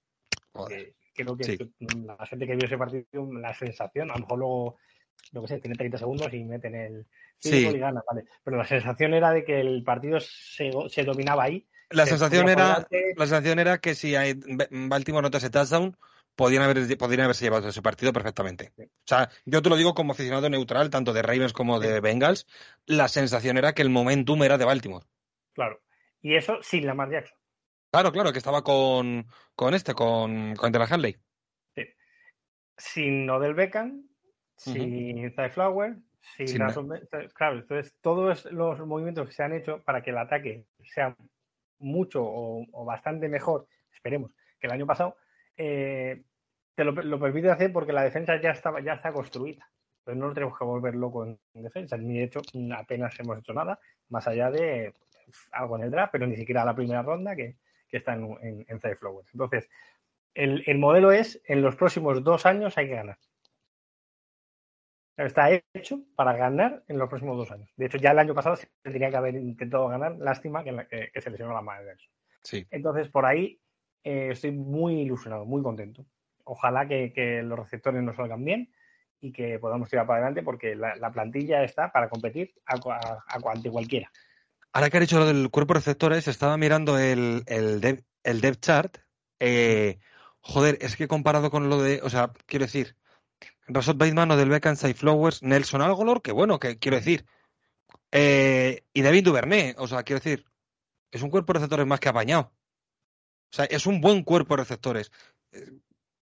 creo que la gente que vio ese partido, la sensación, a lo mejor luego, lo que sé, tiene 30 segundos y meten el sí. y gana, vale. Pero la sensación era de que el partido se, se dominaba ahí. La sensación, era, la sensación era que si Baltimore no te hace touchdown, podían, haber, podrían haberse llevado ese partido perfectamente. O sea, yo te lo digo como aficionado neutral, tanto de Ravens como de Bengals, la sensación era que el momentum era de Baltimore. Claro. Y eso sin Lamar Jackson. Claro, claro, que estaba con, con este, con, con Hanley. Sí. Sin Odell Beckham, sin Ty Flower, sin, Claro, entonces todos los movimientos que se han hecho para que el ataque sea mucho o, bastante mejor, esperemos, que el año pasado, eh, te lo, permite hacer porque la defensa ya estaba, ya está construida. Entonces no tenemos que volver loco en, defensa. Ni de hecho, apenas hemos hecho nada, más allá de algo en el draft, pero ni siquiera la primera ronda, que, que está en, en. Entonces, el, el modelo es, en los próximos dos años hay que ganar. Está hecho para ganar en los próximos dos años. De hecho, ya el año pasado se tenía que haber intentado ganar. Lástima que, que, que se lesionó la madre de eso. Sí. Entonces, por ahí eh, estoy muy ilusionado, muy contento. Ojalá que, que, los receptores nos salgan bien y que podamos tirar para adelante porque la, la plantilla está para competir a, a, a, ante cualquiera. Ahora que ha dicho lo del cuerpo de receptores, estaba mirando el, el, dev, el chart. Eh, joder, es que comparado con lo de, o sea, quiero decir, Rashad Bateman o del Beckham Flowers, Nelson Algolor, que bueno, que quiero decir, eh, y David Duvernay, o sea, quiero decir, es un cuerpo de receptores más que apañado. O sea, es un buen cuerpo de receptores.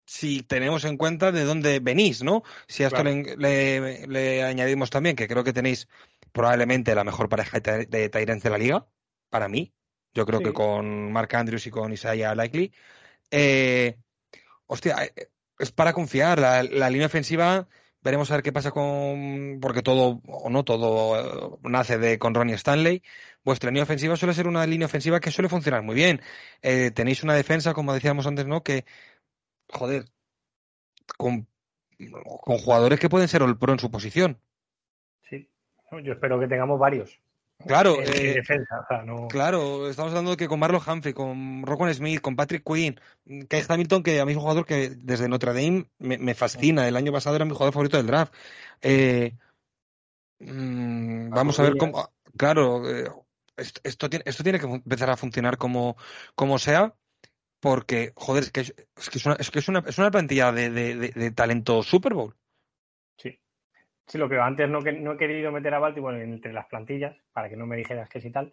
Si tenemos en cuenta de dónde venís, ¿no? Si a esto Claro. le, le- le añadimos también que creo que tenéis probablemente la mejor pareja de, de Tyrants de la liga, para mí. Yo creo Sí. que con Mark Andrews y con Isaiah Likely. Eh, hostia, eh, es para confiar. La, la línea ofensiva, veremos a ver qué pasa con. Porque todo, o no todo, eh, nace de con Ronnie Stanley. Vuestra línea ofensiva suele ser una línea ofensiva que suele funcionar muy bien. Eh, tenéis una defensa, como decíamos antes, ¿no? Que, joder, con, con jugadores que pueden ser All Pro en su posición. Yo espero que tengamos varios. Claro, en, en eh, defensa. O sea, no... Claro, estamos hablando de que con Marlon Humphrey, con Rockwell Smith, con Patrick Quinn, Kai Hamilton, que a mí es un jugador que desde Notre Dame me, me fascina. El año pasado era mi jugador favorito del draft. Eh, mm, vamos a ver cómo. Claro, eh, esto, esto tiene, esto tiene que empezar a funcionar como, como sea, porque, joder, es que es, es que es una, es que es una, es una plantilla de, de, de- de talento Super Bowl. Sí. Lo que antes no, que- no he querido meter a Baltimore entre las plantillas para que no me dijeras que sí tal,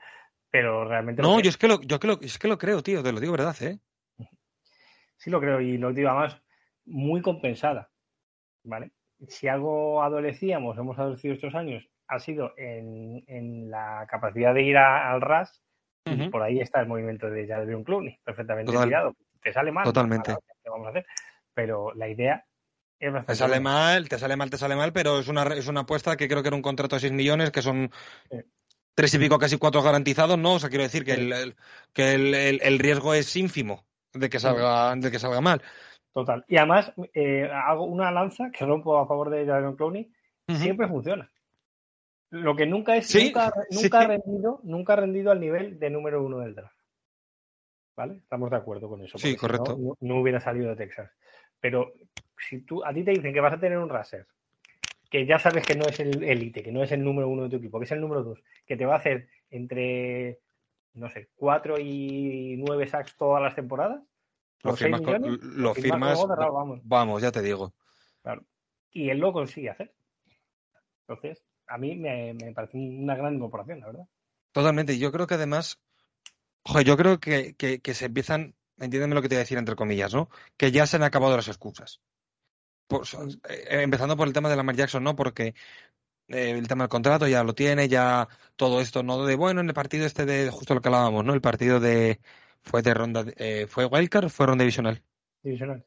pero realmente No, creo. yo es que lo, yo que lo, es que lo creo, tío, te lo digo verdad, ¿eh? Sí lo creo y lo digo además muy compensada, ¿vale? Si algo adolecíamos, hemos adolecido estos años, ha sido en, en la capacidad de ir a- al RAS y por ahí está el movimiento de Jadon Clooney, perfectamente Total. tirado. Te sale mal, Totalmente. ¿qué vamos a hacer? Pero la idea es Te sale mal, te sale mal, te sale mal, pero es una, es una apuesta que creo que era un contrato de 6 millones, que son Sí. tres y pico, casi cuatro garantizados, ¿no? O sea, quiero decir que, Sí. el, el- que el, el- el riesgo es ínfimo de que salga, de que salga mal. Total. Y además, eh, hago una lanza que rompo a favor de Jadon Clowney, siempre funciona. Lo que nunca es, Sí, nunca, <laughs> nunca ha rendido, nunca ha rendido al nivel de número uno del draft. ¿Vale? Estamos de acuerdo con eso. Sí, correcto. No, no, no hubiera salido de Texas. Pero si tú, a ti te dicen que vas a tener un raser, que ya sabes que no es el élite, que no es el número uno de tu equipo, que es el número dos, que te va a hacer entre, no sé, cuatro y nueve sacks todas las temporadas, Lo firmas, con- millones, lo firmas firmas, con cerrados, vamos. vamos, ya te digo. y él lo consigue hacer. Entonces, a mí me, me parece una gran incorporación, la verdad. Totalmente. Yo creo que además, joder, yo creo que, que, que se empiezan, entiéndeme lo que te voy a decir entre comillas, ¿no? Que ya se han acabado las excusas. Pues, eh, empezando por el tema de Lamar Jackson, ¿no? Porque eh, el tema del contrato ya lo tiene, ya todo esto, ¿no? De bueno, en el partido este de justo lo que hablábamos, ¿no? El partido de fue de ronda, eh, fue wildcard, o fue ronda divisional. Divisional.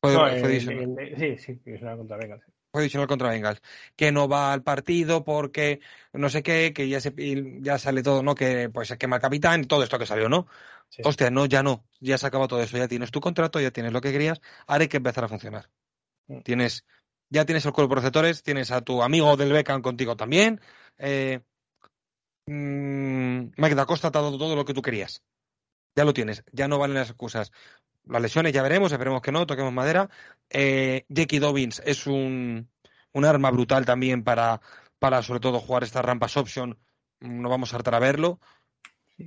Fue, No, fue el- divisional. el- sí, sí, divisional contra Bengals. Fue divisional contra Bengals, que no va al partido porque no sé qué, que ya se ya sale todo, ¿no? Que pues se quema el capitán, todo esto que salió, ¿no? Sí. Hostia, no, ya no, ya se acaba todo eso, ya tienes tu contrato, ya tienes lo que querías, ahora hay que empezar a funcionar. Mm. Tienes, ya tienes el cuerpo de receptores, tienes a tu amigo del Beckham contigo también. Eh, mm, Mike Da Costa te ha dado todo lo que tú querías. Ya lo tienes, ya no valen las excusas. Las lesiones ya veremos, esperemos que no, toquemos madera. Eh, Jackie Dobbins es un, un arma brutal también para, para sobre todo jugar estas rampas option. No vamos a hartar a verlo.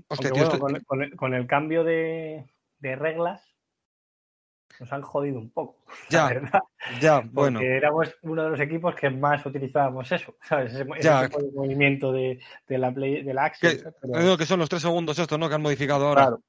Hostia, Aunque tío, bueno, esto- con, el- con el, con el cambio de, de reglas, nos han jodido un poco. <laughs> Ya, verdad. ya, Porque bueno. éramos uno de los equipos que más utilizábamos eso, <laughs> ¿sabes? Ese, ese Ya. tipo de movimiento de, de la play, de la Que, action. pero- digo que son los tres segundos estos, ¿no? Que han modificado ahora. Claro,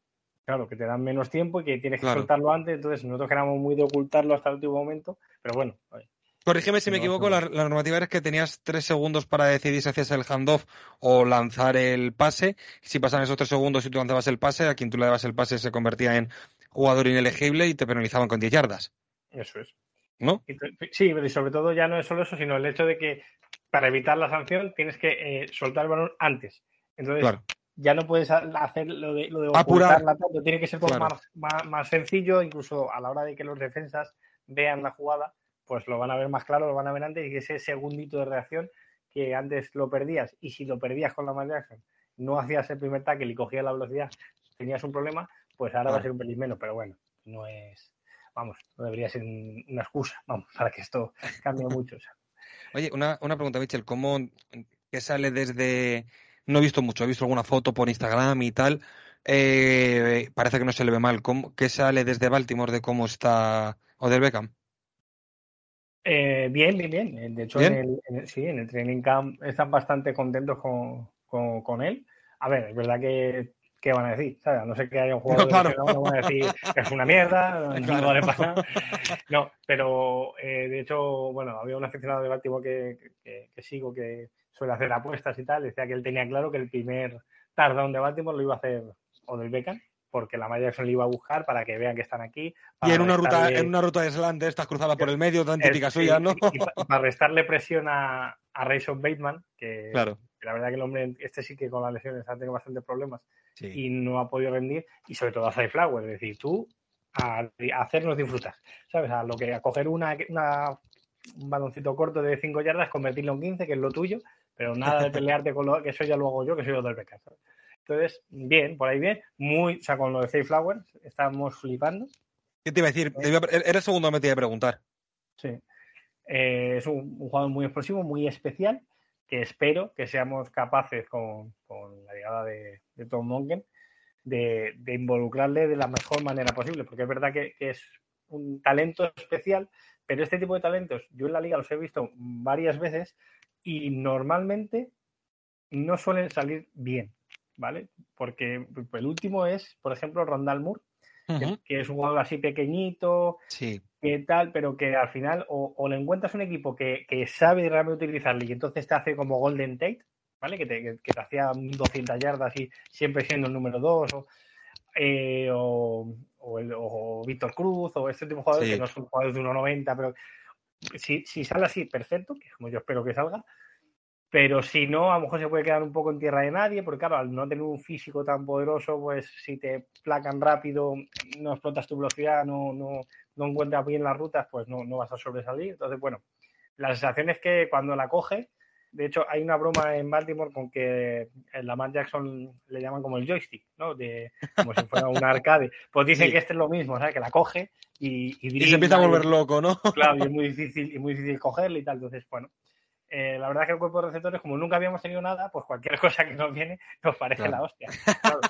claro, que te dan menos tiempo y que tienes que Claro. soltarlo antes. Entonces, nosotros que éramos muy de ocultarlo hasta el último momento, pero bueno, oye, Corrígeme si me equivoco, la, normativa era que tenías tres segundos para decidir si hacías el handoff o lanzar el pase. Si pasaban esos tres segundos y tú lanzabas el pase, a quien tú le dabas el pase se convertía en jugador inelegible y te penalizaban con 10 yardas, eso es. ¿no? Sí, pero y sobre todo ya no es solo eso, sino el hecho de que para evitar la sanción tienes que eh, soltar el balón antes. Entonces, Claro. Ya no puedes hacer lo de, lo de Apurar. ocultarla tanto, tiene que ser todo Claro. más, más, más sencillo, incluso a la hora de que los defensas vean la jugada, pues lo van a ver más claro, lo van a ver antes y que ese segundito de reacción que antes lo perdías y si lo perdías con la Jackson, no hacías el primer tackle y cogías la velocidad, tenías un problema, pues ahora va a ser un pelín menos, pero bueno, no es, vamos, no debería ser un- una excusa, <laughs> vamos, para que esto cambie mucho. o sea. Oye, una, una pregunta, Michel, ¿cómo qué sale desde... No he visto mucho, he visto alguna foto por Instagram y tal. Eh, parece que no se le ve mal. ¿Cómo, ¿Qué sale desde Baltimore de cómo está Odell Beckham? Eh, bien, bien, bien. Eh, De hecho, ¿Bien? En, el, en el- sí, en el training camp están bastante contentos con, con, con él. A ver, es verdad que ¿qué van a decir? No sé que haya un jugador <laughs> No, claro. selección, no van a decir que es una mierda, <laughs> no, Claro. no vale para nada. No, pero eh, de hecho, bueno, había un aficionado de Baltimore que, que, que sigo que suele hacer apuestas y tal, decía que él tenía claro que el primer touchdown de Baltimore lo iba a hacer Odell Beckham, porque la Maya Jackson le iba a buscar para que vean que están aquí. Y en una ruta, en una ruta de slant de estas cruzada por el medio, tan típica suya, ¿no? y- y pa- para restarle presión a, a Rayson Bateman, que Claro. que la verdad que el hombre, este sí que con las lesiones ha tenido bastantes problemas Sí. y no ha podido rendir, y sobre todo a Zay Flower, es decir, tú a, a hacernos disfrutar, ¿sabes? A lo que a coger una, una- un baloncito corto de 5 yardas, convertirlo en 15, que es lo tuyo, pero nada de pelearte con lo que eso ya lo hago yo, que soy yo del ¿sabes? Entonces, bien, por ahí bien, muy, o sea, con lo de Zay Flowers estamos flipando, ¿Qué te iba a decir? Era el segundo que me te iba a preguntar. Sí. Eh, es un, un jugador muy explosivo, muy especial, que espero que seamos capaces con, con la llegada de, de Tom Monken de, de involucrarle de la mejor manera posible, porque es verdad que, que es un talento especial, pero este tipo de talentos yo en la liga los he visto varias veces y normalmente no suelen salir bien, ¿vale? Porque el último es, por ejemplo, Rondal Moore, que- es un jugador así pequeñito, Sí. que tal, pero que al final o, o le encuentras un equipo que, que sabe realmente utilizarle y entonces te hace como Golden Tate, ¿vale? Que te, que, que te hacía 200 yardas y siempre siendo el número 2, o, eh, o, o o Víctor Cruz, o este tipo de jugadores Sí. que no son jugadores de 1,90, pero si, si sale así, perfecto, que como yo espero que salga, pero si no, a lo mejor se puede quedar un poco en tierra de nadie, porque claro, al no tener un físico tan poderoso, pues si te placan rápido, no explotas tu velocidad, no, no, no encuentras bien las rutas, pues no, no vas a sobresalir. Entonces, bueno, la sensación es que cuando la coge, de hecho, hay una broma en Baltimore con que en Lamar Jackson le llaman como el joystick, ¿no? De, como si fuera un <laughs> arcade. Pues dicen Sí. que este es lo mismo, ¿sabes? Que la coge y, Y se empieza a volver loco, ¿no? <laughs> Claro, y es muy <laughs> difícil, y muy difícil cogerle y tal. Entonces, bueno, eh, la verdad es que el cuerpo de receptores, como nunca habíamos tenido nada, pues cualquier <laughs> cosa que nos viene nos parece Claro. la hostia. claro.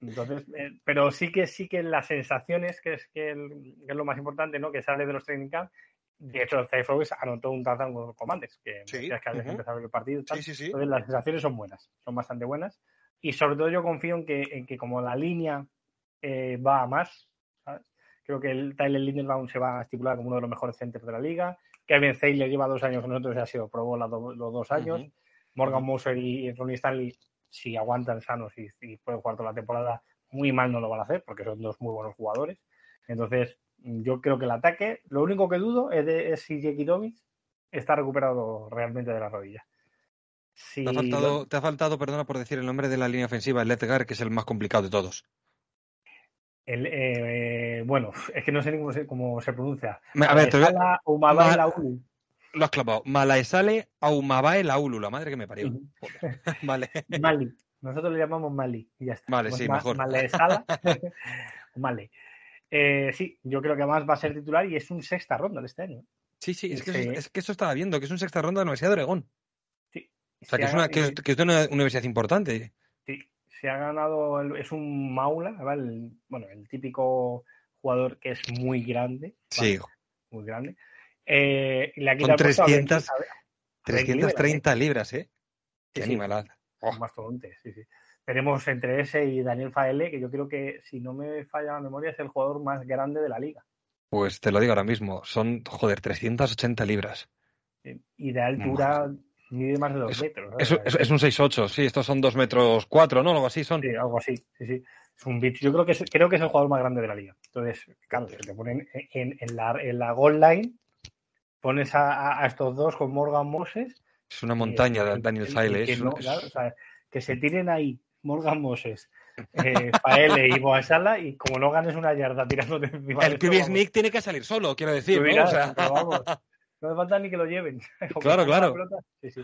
Entonces, eh, pero sí que sí que las sensaciones, que es que, el- que es lo más importante, ¿no? Que sale de los training camp. De hecho, Flowers anotó un touchdown con los Commanders, que Sí, decías que habías ujú. empezado el partido tal. Sí, sí, sí. Entonces, las sensaciones son buenas, son bastante buenas. Y sobre todo yo confío en que, en que como la línea eh, va a más. Creo que el Tyler Lindenbaum se va a estipular como uno de los mejores centros de la liga. Kevin Zeiler lleva dos años con nosotros y ha sido probó los dos años. Morgan. Moser y Ronnie Stanley, si aguantan sanos y, y pueden jugar toda la temporada, muy mal no lo van a hacer porque son dos muy buenos jugadores. Entonces, yo creo que el ataque, lo único que dudo es, de, es si Jackie Dobbins está recuperado realmente de la rodilla. Te ha, faltado, te ha faltado, perdona por decir el nombre de la línea ofensiva, el Edgar, que es el más complicado de todos. El, eh, bueno, <laughs> es que no sé ni cómo se, cómo se pronuncia. A ver, te voy a- lo has clavado. Malaesale Aumabae Laulu, la madre que me parió. Joder. <laughs> Vale. <laughs> Mali. Nosotros le llamamos Mali y ya está. Vale, sí, ma- mejor. Malesala. Male. Eh, sí, yo creo que además va a ser titular y es un sexta ronda de este año. Sí, sí, es que, Sí. Eso, es que eso estaba viendo, que es un sexta ronda de la Universidad de Oregón. O sea, Se es, una, que, es- que es de una universidad importante. Sí, se ha ganado, el- es un maula, ¿vale? El- bueno, el típico jugador que es muy grande. ¿vale? Sí, Muy grande. Eh, y le ha Ben- 300, a Ben- a Ben Cleveland, 330 libras, ¿eh? Qué Sí, sí. animalada. Oh. Mastodonte, sí, sí. Tenemos entre ese y Daniel Faele, que yo creo que, si no me falla la memoria, es el jugador más grande de la liga. Pues te lo digo ahora mismo, son, joder, 380 libras. Sí. Y de altura mide más de dos metros. Es, es- es un 6'8", sí, estos son 2 metros 4, ¿no? Algo así son. Sí, algo así, sí, sí. Es un bicho. Yo creo que es, creo que es el jugador más grande de la liga. Entonces, claro, se te ponen en, en la, en la goal line, pones a, estos dos con Morgan Moses. Es una montaña, y- Daniel y Faile. que no, claro, o sea, que se tiren ahí Morgan Moses, eh, Paele y Boasala y como no ganes una yarda tirando de encima El Sneak tiene que salir solo, quiero decir, ¿no? O sea... vamos, no hace falta ni que lo lleven. <laughs> claro, claro.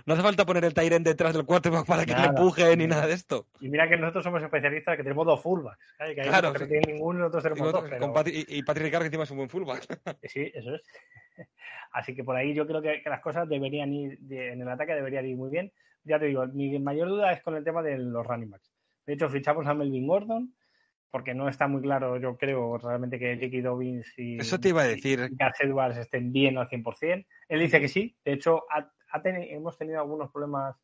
No hace falta poner el Tyren detrás del quarterback para que le empuje ni nada de esto. Y mira que nosotros somos especialistas que tenemos dos fullbacks. Que claro. Que no tienen ninguno, nosotros tenemos dos. y, Patrick Ricard que encima es un buen fullback. <laughs> sí, eso es. <laughs> Así que por ahí yo creo que, las cosas deberían ir, en el ataque deberían ir muy bien. Ya te digo, mi mayor duda es con el tema de los running backs. De hecho, fichamos a Melvin Gordon, porque no está muy claro, yo creo, realmente que Jackie Dobbins y, Eso te iba a decir. Edwards estén bien al 100%. Él dice que sí. De hecho, hemos tenido algunos problemas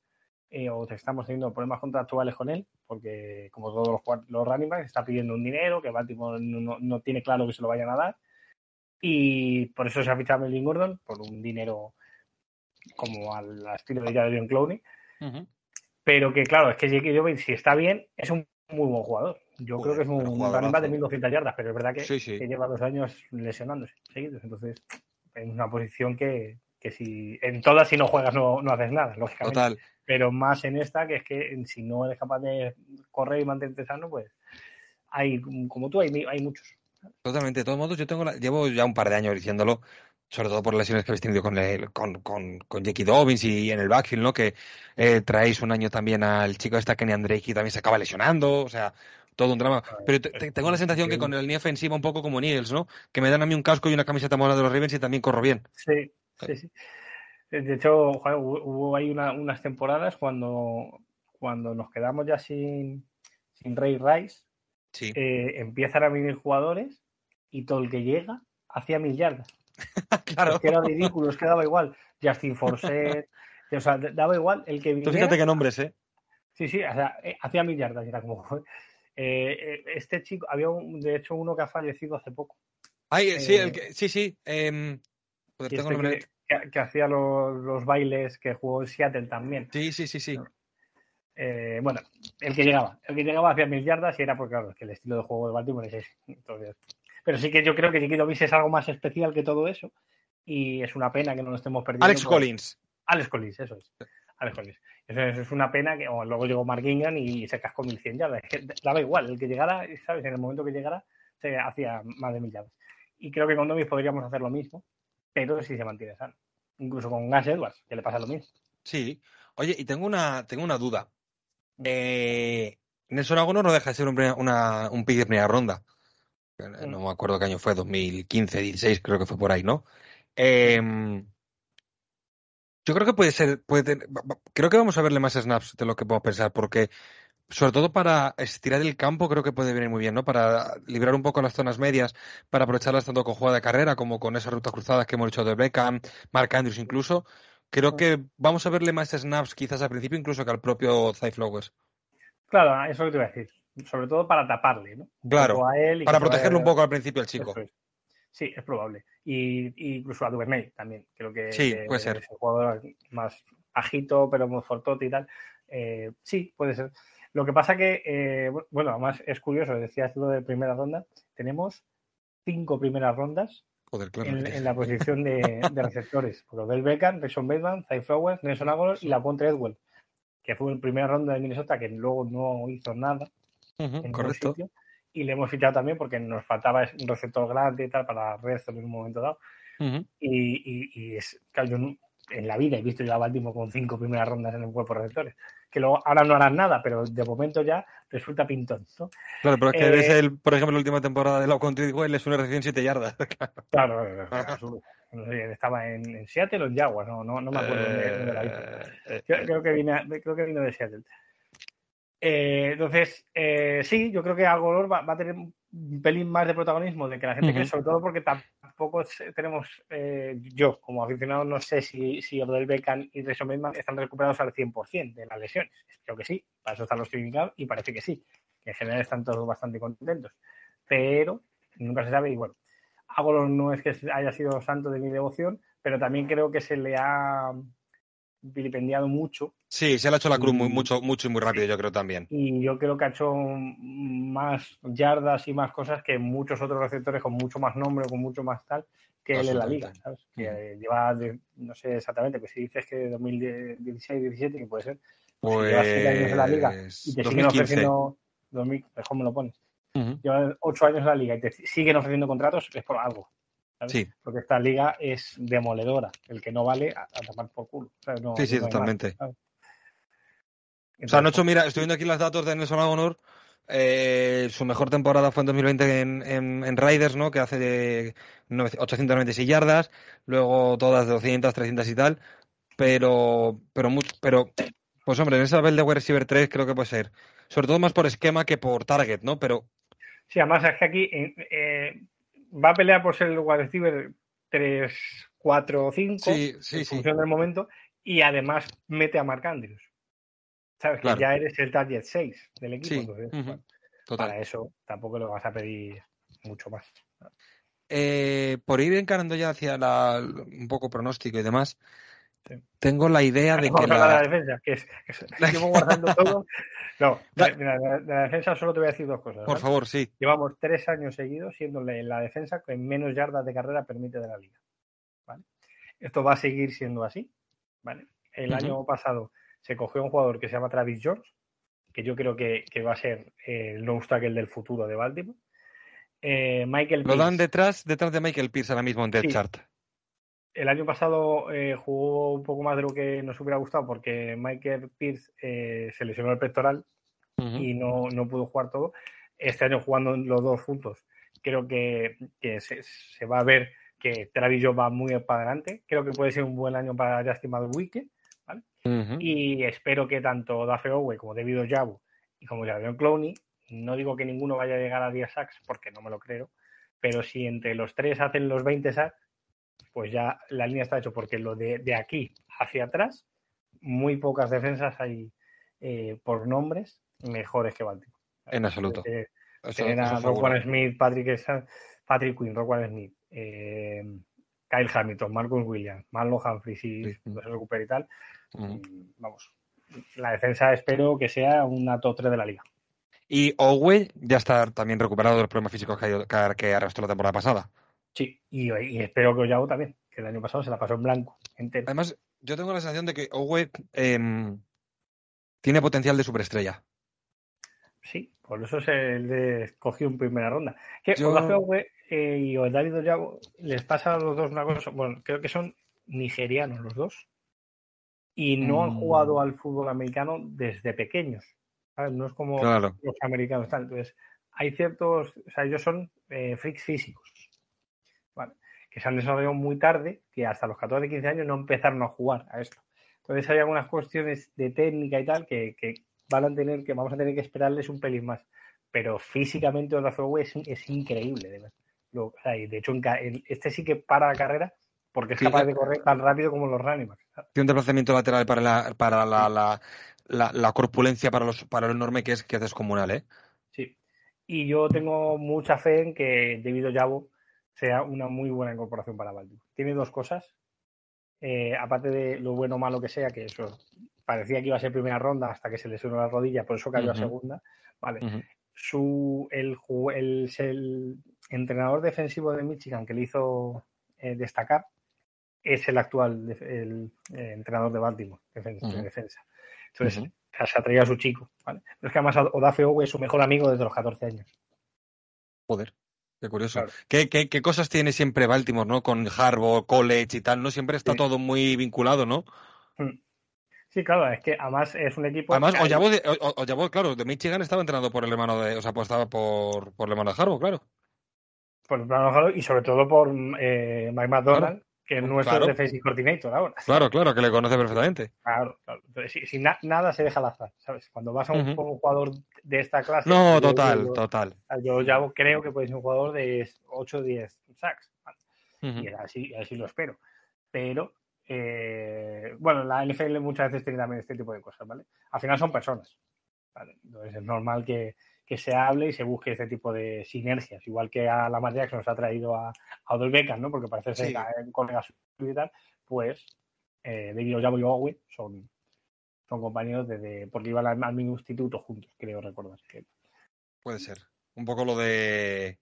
eh, o estamos teniendo problemas contractuales con él, porque como todos los, los running backs está pidiendo un dinero que Baltimore no, no, tiene claro que se lo vayan a dar. Y por eso se ha fichado a Melvin Gordon, por un dinero como al, estilo de Jadon Clowney. Pero que claro, es que Jackie Dobbins, si está bien, es un muy buen jugador. Yo creo que es un running back de 1200 yardas, pero es verdad que, lleva dos años lesionándose seguidos. Entonces, en una posición que, que si en todas si no juegas no, no haces nada, lógicamente. Pero más en esta, que es que si no eres capaz de correr y mantenerte sano, pues hay, como tú, hay, hay muchos. Totalmente. De todos modos, yo tengo llevo ya un par de años diciéndolo, sobre todo por lesiones que habéis tenido con, el, con, con, con Jackie Dobbins y en el backfield, ¿no? Que eh, traéis un año también al chico esta Kenny y también se acaba lesionando, o sea, todo un drama. Pero tengo la sensación que con el línea ofensiva un poco como Niels, ¿no? Que me dan a mí un casco y una camiseta morada de los Ravens y también corro bien. Sí, sí, sí. De hecho, hubo ahí unas temporadas cuando, cuando nos quedamos ya sin, sin Ray Rice, eh, empiezan a venir jugadores y todo el que llega hacía mil yardas. <laughs> claro. Es que era ridículo, es que daba igual. Justin Forsett, o sea, daba igual el que viniera. Tú fíjate qué nombres, ¿eh? Sí, sí, o sea, eh, hacía mil yardas, era como, eh, este chico, había de hecho uno que ha fallecido hace poco. Ay, sí, el que, sí, sí. Em, este que, hacía los, bailes, que jugó en Seattle también. Sí, sí, sí, sí. bueno, el que llegaba, el que llegaba hacia mil yardas y era porque, claro, que el estilo de juego de Baltimore es ese. Entonces, pero sí que yo creo que Chiquito Bis es algo más especial que todo eso y es una pena que no lo estemos perdiendo. Alex Collins. Alex Collins, eso es. Alex Collins. Eso es, una pena que luego llegó Mark Ingram y se cascó 1100 yardas. Daba igual, el que llegara, ¿sabes? En el momento que llegara se hacía más de mil yardas. Y creo que con Domis podríamos hacer lo mismo, pero si se mantiene sano. Incluso con Gas Edwards, que le pasa lo mismo. Sí. Oye, y tengo una, tengo una duda. Eh, Nelson Agono no deja de ser un, una, un pick de primera ronda. Mm. No me acuerdo qué año fue, 2015, 16, creo que fue por ahí, ¿no? Em, yo creo que puede ser, puede creo que vamos a verle más snaps de lo que podemos pensar, porque sobre todo para estirar el campo creo que puede venir muy bien, ¿no? Para librar un poco las zonas medias, para aprovecharlas tanto con jugada de carrera como con esas rutas cruzadas que hemos hecho de Beckham, Mark Andrews incluso. Creo que vamos a verle más snaps quizás al principio incluso que al propio Cy Flowers. Claro, eso es lo que te iba a decir sobre todo para taparle, ¿no? claro, para protegerlo un poco al principio al chico. Sí, es probable. Y, incluso a Duvernay también. Creo que, sí, puede ser. es un jugador más bajito, pero muy fortote y tal. Eh, sí, puede ser. Lo que pasa que, eh, bueno, además es curioso, decías lo de primera ronda, tenemos cinco primeras rondas en, la posición de, <laughs> receptores. Del Beckham, Rayson Bateman, Zay Flowers, Nelson Aguilar y la Ponte Edwell, que fue en primera ronda de Minnesota que luego no hizo nada correcto. Y le hemos fichado también porque nos faltaba un receptor grande y tal para red en un momento dado. y, es, claro, yo en la vida he visto ya a Baltimore con cinco primeras rondas en el cuerpo de receptores. Que luego ahora no harán nada, pero de momento ya resulta pintón. Claro, pero es que eh, el, por ejemplo, la última temporada de la Country él es una recién 7 yardas. <laughs> claro, estaba en, Seattle o en Jaguars, no, no, me acuerdo dónde, la eh, eh, creo, que vine, creo que vino de Seattle. Eh, entonces, eh, sí, yo creo que algo va, va, a tener un pelín más de protagonismo de que la gente cree, sobre todo porque tampoco tenemos, eh, yo como aficionado, no sé si, si Odell Beckham y Rayson Bateman están recuperados al 100% de las lesiones. Creo que sí, para eso están los training y parece que sí, que en general están todos bastante contentos. Pero nunca se sabe y bueno, Agolor no es que haya sido santo de mi devoción, pero también creo que se le ha vilipendiado mucho. Sí, se le ha hecho la cruz muy, mucho, mucho y muy rápido, yo creo también. Y yo creo que ha hecho más yardas y más cosas que muchos otros receptores con mucho más nombre, con mucho más tal, que él en la liga, Que lleva, no sé exactamente, pues si dices que 2016-17, que puede ser, Pues. llevas siete años en la liga y te siguen 2015. ofreciendo. 2000, mejor me lo pones. Llevas ocho años en la liga y te siguen ofreciendo contratos, es por algo. ¿sabes? Sí, Porque esta liga es demoledora. El que no vale, a, a tomar por culo. O sea, no- Sí, sí, no hay más, totalmente. ¿sabes? O sea, Entonces, Nocho, mira, estoy viendo aquí los datos de Nelson Agonor. Eh, su mejor temporada fue en 2020 en, en, en Riders, ¿no? Que hace de 9 896 yardas, luego todas de 200, 300 y tal. Pero, pero, mucho, pero, pues hombre, en esa Bell de wide receiver 3 creo que puede ser. Sobre todo más por esquema que por target, ¿no? Pero Sí, además es que aquí eh, eh, va a pelear por ser el wide receiver 3, 4 o 5 sí, sí, en sí. función del momento y además mete a Marc Andrews. Sabes Claro. que ya eres el target 6 del equipo, Sí, entonces ujú, bueno, Total. para eso tampoco lo vas a pedir mucho más. Eh, por ir encarando ya hacia la, un poco pronóstico y demás, Sí. tengo la idea de que la... la defensa, que es, que es- llevo guardando <laughs> todo. No, de, de la- de la defensa solo te voy a decir dos cosas. Por favor, sí. Llevamos tres años seguidos siendo la defensa que menos yardas de carrera permite de la liga. ¿vale? Esto va a seguir siendo así. ¿vale? El año pasado se cogió un jugador que se llama Travis George, que yo creo que, que va a ser eh, el tackle del futuro de Baltimore. Eh, Michael Lo dan detrás, detrás de Michael Pierce ahora mismo en Death Sí. Chart. el año pasado eh, jugó un poco más de lo que nos hubiera gustado porque Michael Pierce eh, se lesionó el pectoral y no, no pudo jugar todo. Este año jugando los dos juntos, creo que, que se, se va a ver que Travis Jones va muy para adelante. Creo que puede ser un buen año para Justin Y espero que tanto Dafe Owe como David Ojabu y como Javier Clowney, no digo que ninguno vaya a llegar a 10 sacks porque no me lo creo, pero si entre los tres hacen los 20 sacks, pues ya la línea está hecho porque lo de, de aquí hacia atrás, muy pocas defensas hay eh, por nombres mejores que Baltimore. En absoluto. Eh, Eso- tener a. Roquan Smith, Patrick, Patrick Quinn, Roquan Smith, eh, Kyle Hamilton, Marcus Williams, Marlon Humphrey, si Sí. recupere y tal, Vamos. La defensa espero que sea una top 3 de la liga. Y Owe ya está también recuperado de los problemas físicos que, que, arrastró la temporada pasada. Sí, y, y espero que Oyago también, que el año pasado se la pasó en blanco, entero. Además, yo tengo la sensación de que Owe em, tiene potencial de superestrella. Sí, por eso se le escogió en primera ronda. Que Yo- Owe, eh, y David Oyago les pasa a los dos una cosa, bueno, creo que son nigerianos los dos y no han Mm. jugado al fútbol americano desde pequeños. ¿sabes? No es como Claro. los americanos. Tal. Entonces, hay ciertos, o sea, ellos son eh, freaks físicos, ¿vale? que se han desarrollado muy tarde, que hasta los 14, 15 años no empezaron a jugar a esto. Entonces hay algunas cuestiones de técnica y tal que, que van a tener que, vamos a tener que esperarles un pelín más. Pero físicamente Olafeu es, es increíble, de verdad. Lo- o sea, y de hecho, en en- este sí que para la carrera porque es capaz de correr tan rápido como los running backs. Tiene un desplazamiento lateral para la, para la, la, la, la corpulencia, para, los, para lo enorme que es, que es descomunal, ¿eh? Sí. Y yo tengo mucha fe en que David Ollavo sea una muy buena incorporación para Baltimore. Tiene dos cosas. Eh, aparte de lo bueno o malo que sea, que eso parecía que iba a ser primera ronda hasta que se lesionó la rodilla, por eso cayó Ujú. a segunda. Vale. Su, el, el, el entrenador defensivo de Michigan que le hizo eh, destacar es el actual el, eh, entrenador de Baltimore, defen- de Ujú. defensa. Entonces, o sea, se ha traído a su chico. ¿vale? Pero es que además Odafe Owe es su mejor amigo desde los 14 años. Joder, qué curioso. Claro. ¿Qué, qué, qué cosas tiene siempre Baltimore, ¿no? Con Harvard, College y tal, ¿no? Siempre está Sí. todo muy vinculado, ¿no? Sí, claro, es que además es un equipo. Además, que hay- Oyabo, de, O- O- Oyabo, claro, de Michigan estaba entrenado por el hermano de, o sea, pues estaba por, por el hermano de Harvard, claro. por el plano ojado y sobre todo por eh, Mike McDonald, que es nuestro Claro. defensive coordinator ahora. Claro, claro, que le conoce perfectamente. Claro, claro. Entonces, si, si na- nada se deja al azar, ¿sabes? Cuando vas a un, jugador de esta clase. No, yo- total, yo- total. Yo ya creo que puede ser un jugador de 8 o 10 sacks. Y así, así lo espero. Pero, eh, bueno, la NFL muchas veces tiene también este tipo de cosas, ¿vale? Al final son personas. ¿vale? Entonces es normal que, que se hable y se busque este tipo de sinergias. Igual que a la Lamar Jackson nos ha traído a, a Odell Beckham, ¿no? Porque parece ser Sí. colega suyo y tal, pues eh, David Ojabo y Owen son, son compañeros desde, porque iban al, al mismo instituto juntos, creo recordar. Puede ser. Un poco lo de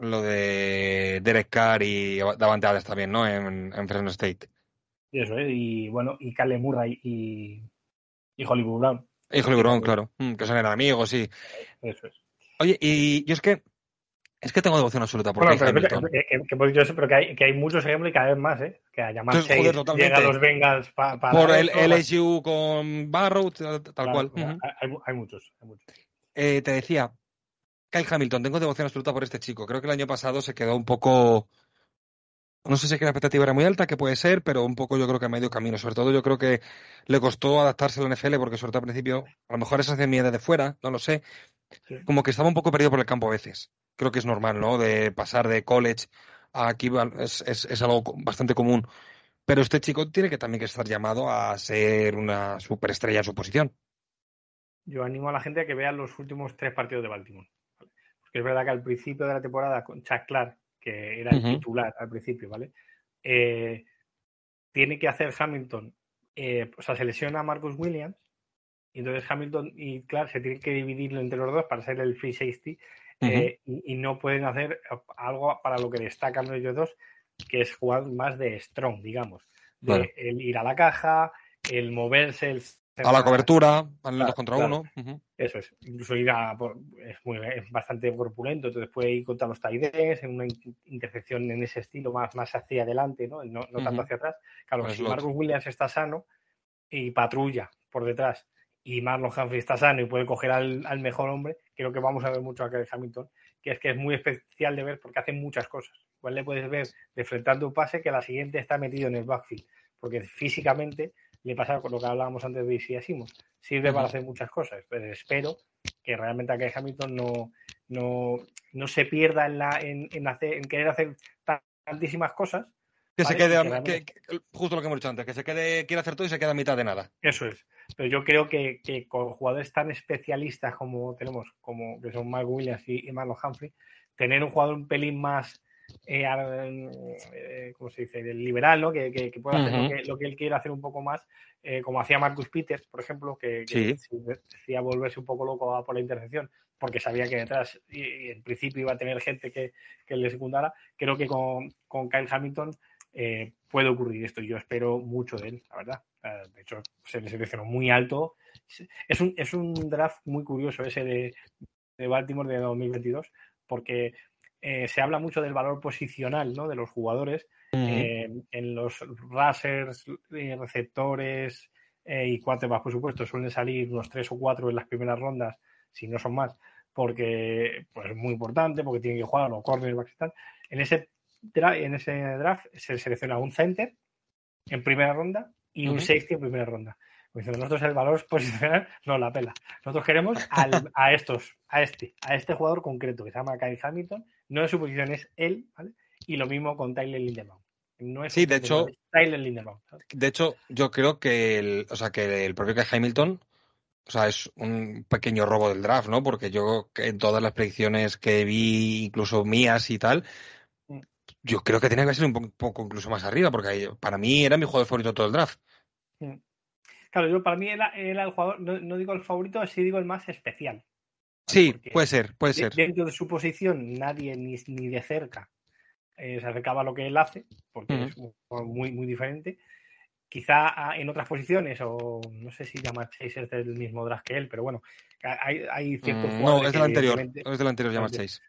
lo de Derek Carr y Davante Adams también, ¿no? En, en Fresno State. y eso, ¿eh? Y bueno, y Cale Murray y, Y Hollywood Brown. Y Hollywood Brown, claro. Mm, que son eran amigos, sí. Eso es. Oye, y yo es que es que tengo devoción absoluta por bueno, pero, Hamilton. que, que, sé, pero que hay, que hay muchos ejemplos y cada vez más, ¿eh? Que a llamar llega a los Bengals pa- para... por el LSU con Barrow, tal claro, cual. hay, Ujú. hay, hay muchos, hay muchos. Eh, te decía, Kyle Hamilton, tengo devoción absoluta por este chico. Creo que el año pasado se quedó un poco. No sé si es que la expectativa era muy alta, que puede ser, pero un poco yo creo que a medio camino. Sobre todo yo creo que le costó adaptarse a la NFL, porque sobre todo al principio, a lo mejor eso hace miedo de fuera, no lo sé. Como que estaba un poco perdido por el campo a veces. Creo que es normal, ¿no? De pasar de college a aquí es, es, es algo bastante común. Pero este chico tiene que también que estar llamado a ser una superestrella en su posición. Yo animo a la gente a que vea los últimos tres partidos de Baltimore. Porque es verdad que al principio de la temporada con Chuck Clark, que era el titular al principio, ¿vale? Eh, tiene que hacer Hamilton, eh, o sea, se lesiona a Marcus Williams, y entonces Hamilton y Clark se tienen que dividirlo entre los dos para ser el free safety, eh, y, y no pueden hacer algo para lo que destacan ellos dos, que es jugar más de strong, digamos. De el ir a la caja, el moverse, el A la cobertura, al Claro, dos contra claro. uno. Eso es, incluso ir a es, muy, es bastante corpulento, entonces puede ir contra los tides en una in- intercepción en ese estilo más, más hacia adelante, ¿no? No, no tanto hacia atrás. Claro, Con si. Marcus Williams está sano y patrulla por detrás y Marlon Humphrey está sano y puede coger al, al mejor hombre, creo que vamos a ver mucho a Kyle Hamilton, que es que es muy especial de ver porque hace muchas cosas. Igual le puedes ver deflectando un pase que la siguiente está metido en el backfield, porque físicamente le pasa con lo que hablábamos antes de Simons. Sirve para hacer muchas cosas, pero espero que realmente a Hamilton no, no, no se pierda en, la, en, en, hacer, en querer hacer tantísimas cosas. Que se quede, que realmente- que- justo lo que hemos dicho antes, que se quede, quiere hacer todo y se queda a mitad de nada. Eso es. Pero yo creo que, que con jugadores tan especialistas como tenemos, como que son Mike Williams y, y Marlon Humphrey, tener un jugador un pelín más, eh, ar- eh, ¿cómo se dice?, del liberal, ¿no? Que, que, que pueda hacer lo que, lo que él quiere hacer un poco más, eh, como hacía Marcus Peters, por ejemplo, que, que Sí. sí decía volverse un poco loco a por la intercepción, porque sabía que detrás, y, y en principio iba a tener gente que, que le secundara. Creo que con, con Kyle Hamilton eh, puede ocurrir esto. Yo espero mucho de él, la verdad. Eh, de hecho, se le seleccionó muy alto. Es un, es un draft muy curioso ese de, de Baltimore de 2022, porque eh, se habla mucho del valor posicional ¿no? de los jugadores eh, en los rushers, eh, receptores eh, y quarterbacks, por supuesto, suelen salir unos tres o cuatro en las primeras rondas, si no son más, porque pues, es muy importante, porque tienen que jugar los cornerbacks y tal. En ese, en ese draft se selecciona un center en primera ronda y un safety en primera ronda. Diciendo, nosotros el valor posicional <laughs> no la pela. Nosotros queremos al- a estos, a este, a este jugador concreto que se llama Kyle Hamilton. No es su posición, es él, ¿vale? Y lo mismo con Tyler Lindebaum. No es Sí, de hecho- Tyler Lindebaum. ¿sabes? De hecho, yo creo que el, o sea, que el propio Kyle Hamilton, o sea, es un pequeño robo del draft, ¿no? Porque yo en todas las predicciones que vi, incluso mías y tal, Mm. yo creo que tenía que ser un po- poco incluso más arriba, porque para mí era mi jugador favorito todo el draft. Claro, yo para mí era, era el jugador, no, no digo el favorito, sí digo el más especial. Sí, Porque puede ser, puede de- ser. Dentro de su posición, nadie ni, ni de cerca eh, se acercaba a lo que él hace, porque es un jugador muy, muy diferente. Quizá ah, en otras posiciones, o no sé si llama Chase es del mismo draft que él, pero bueno, hay, hay ciertos Mm, jugadores. no, es del anterior, es del anterior. Chase.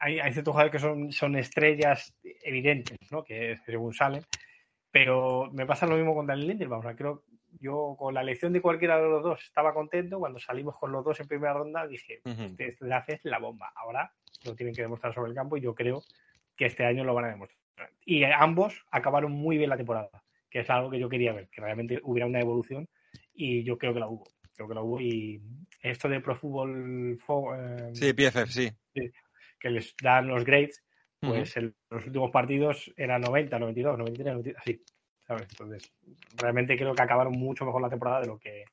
hay, hay ciertos jugadores que son, son estrellas evidentes, ¿no? Que según salen. Pero me pasa lo mismo con Daniel Lindelof. O sea, creo yo con la elección de cualquiera de los dos estaba contento. Cuando salimos con los dos en primera ronda dije, Ujú. este draft es la bomba. Ahora lo tienen que demostrar sobre el campo y yo creo que este año lo van a demostrar. Y ambos acabaron muy bien la temporada, que es algo que yo quería ver, que realmente hubiera una evolución y yo creo que la hubo. Creo que la hubo y esto de Pro Football Fo- eh, Sí, PFF, sí. que les dan los grades, pues en los últimos partidos era 90, 92, 93, 93, así, ¿sabes? Entonces, realmente creo que acabaron mucho mejor la temporada de lo que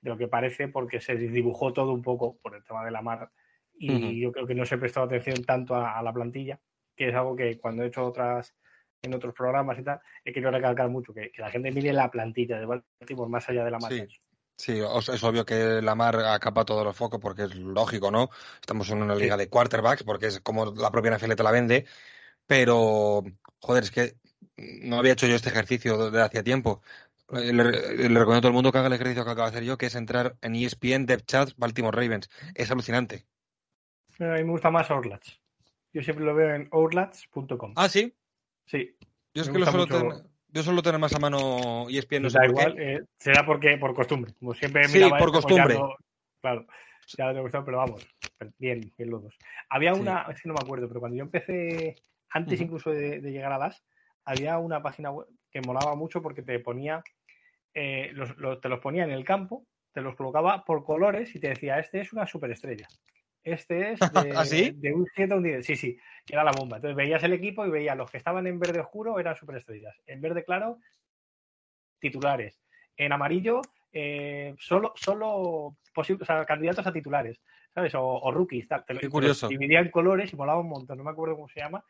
de lo que parece porque se dibujó todo un poco por el tema de la mar y yo creo que no se prestó atención tanto a, a la plantilla, que es algo que cuando he hecho otras en otros programas y tal, he querido recalcar mucho, que, que la gente mire la plantilla de Baltimore más allá de la marca. Sí. Sí, es obvio que Lamar acapa todos los focos porque es lógico, ¿no? Estamos en una liga de quarterbacks porque es como la propia NFL te la vende, pero, joder, es que no había hecho yo este ejercicio desde hacía tiempo. Le, le recomiendo a todo el mundo que haga el ejercicio que acabo de hacer yo, que es entrar en ESPN Depth Chats Baltimore Ravens. Es alucinante. A mí me gusta más Orlats. Yo siempre lo veo en orlats.com. Ah, sí. Sí. Yo es Me que lo gusta suelo, mucho. tener, yo suelo tener más a mano ESPN, no sé da por igual, qué. eh, será porque por costumbre. Como siempre Sí, por pues costumbre. no- claro, ya lo tengo gustado, pero vamos, bien, bien los dos. Había Sí. una, es que no me acuerdo, pero cuando yo empecé, antes incluso de, de llegar a las, había una página web que molaba mucho porque te ponía, eh, los- los- te los ponía en el campo, te los colocaba por colores y te decía, este es una superestrella. Este es <laughs> de, ¿Ah, sí? de un 7 a un 10. Sí, sí, que era la bomba. Entonces veías el equipo y veías los que estaban en verde oscuro eran superestrellas. En verde claro, titulares. En amarillo, eh, solo, solo posibles, o sea, candidatos a titulares, ¿sabes? O, o rookies, tal. Te lo- Qué te curioso. Dividía en colores y molaba un montón. No me acuerdo cómo se llama,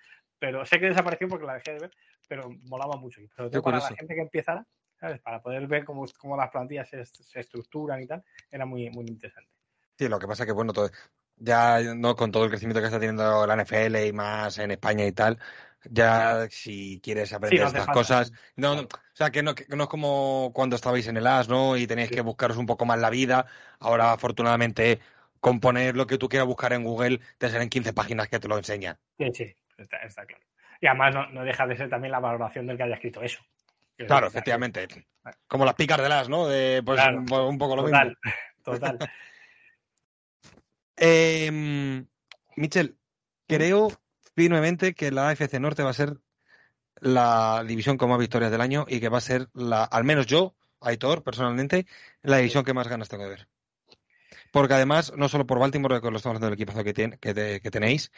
pero sé que desapareció porque la dejé de ver, pero molaba mucho. Y sobre todo para la gente que empezara, ¿sabes? Para poder ver cómo, cómo las plantillas se, se estructuran y tal, era muy, muy interesante. Sí, lo que pasa que, bueno, todo- ya no con todo el crecimiento que está teniendo la NFL y más en España y tal, ya si quieres aprender estas falta. cosas, no, no, o sea, que no, que no es como cuando estabais en el AS, ¿no? Y tenéis Sí. que buscaros un poco más la vida. Ahora, afortunadamente, con poner lo que tú quieras buscar en Google, te salen 15 páginas que te lo enseñan. Sí, sí, está, está claro. Y además no, no deja de ser también la valoración del que haya escrito eso. Claro, efectivamente. Como las picas del AS, ¿no? De, pues Claro. un, un poco lo Total, mismo. total. <laughs> Eh, Michel, creo firmemente que la AFC Norte va a ser la división con más victorias del año y que va a ser la, al menos yo, Aitor, personalmente, la división que más ganas tengo de ver. Porque además, no solo por Baltimore, que lo estamos hablando del equipazo que, tiene- que, te- que tenéis,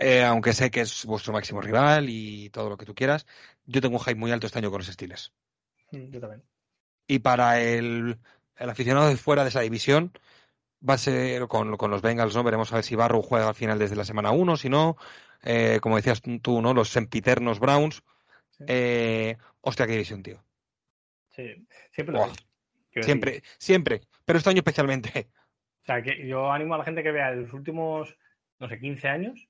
eh, aunque sé que es vuestro máximo rival y todo lo que tú quieras, yo tengo un hype muy alto este año con los Steelers. Mm, Yo también. Y para el, el aficionado de fuera de esa división, va a ser con, con los Bengals, ¿no? Veremos a ver si Barrow juega al final desde la semana 1, si no, eh, como decías tú, ¿no? Los sempiternos Browns. Sí. Eh, hostia, qué división, tío. Sí, siempre lo. Quiero Siempre, decir, siempre. Pero este año especialmente. O sea, que yo animo a la gente que vea en los últimos, no sé, 15 años,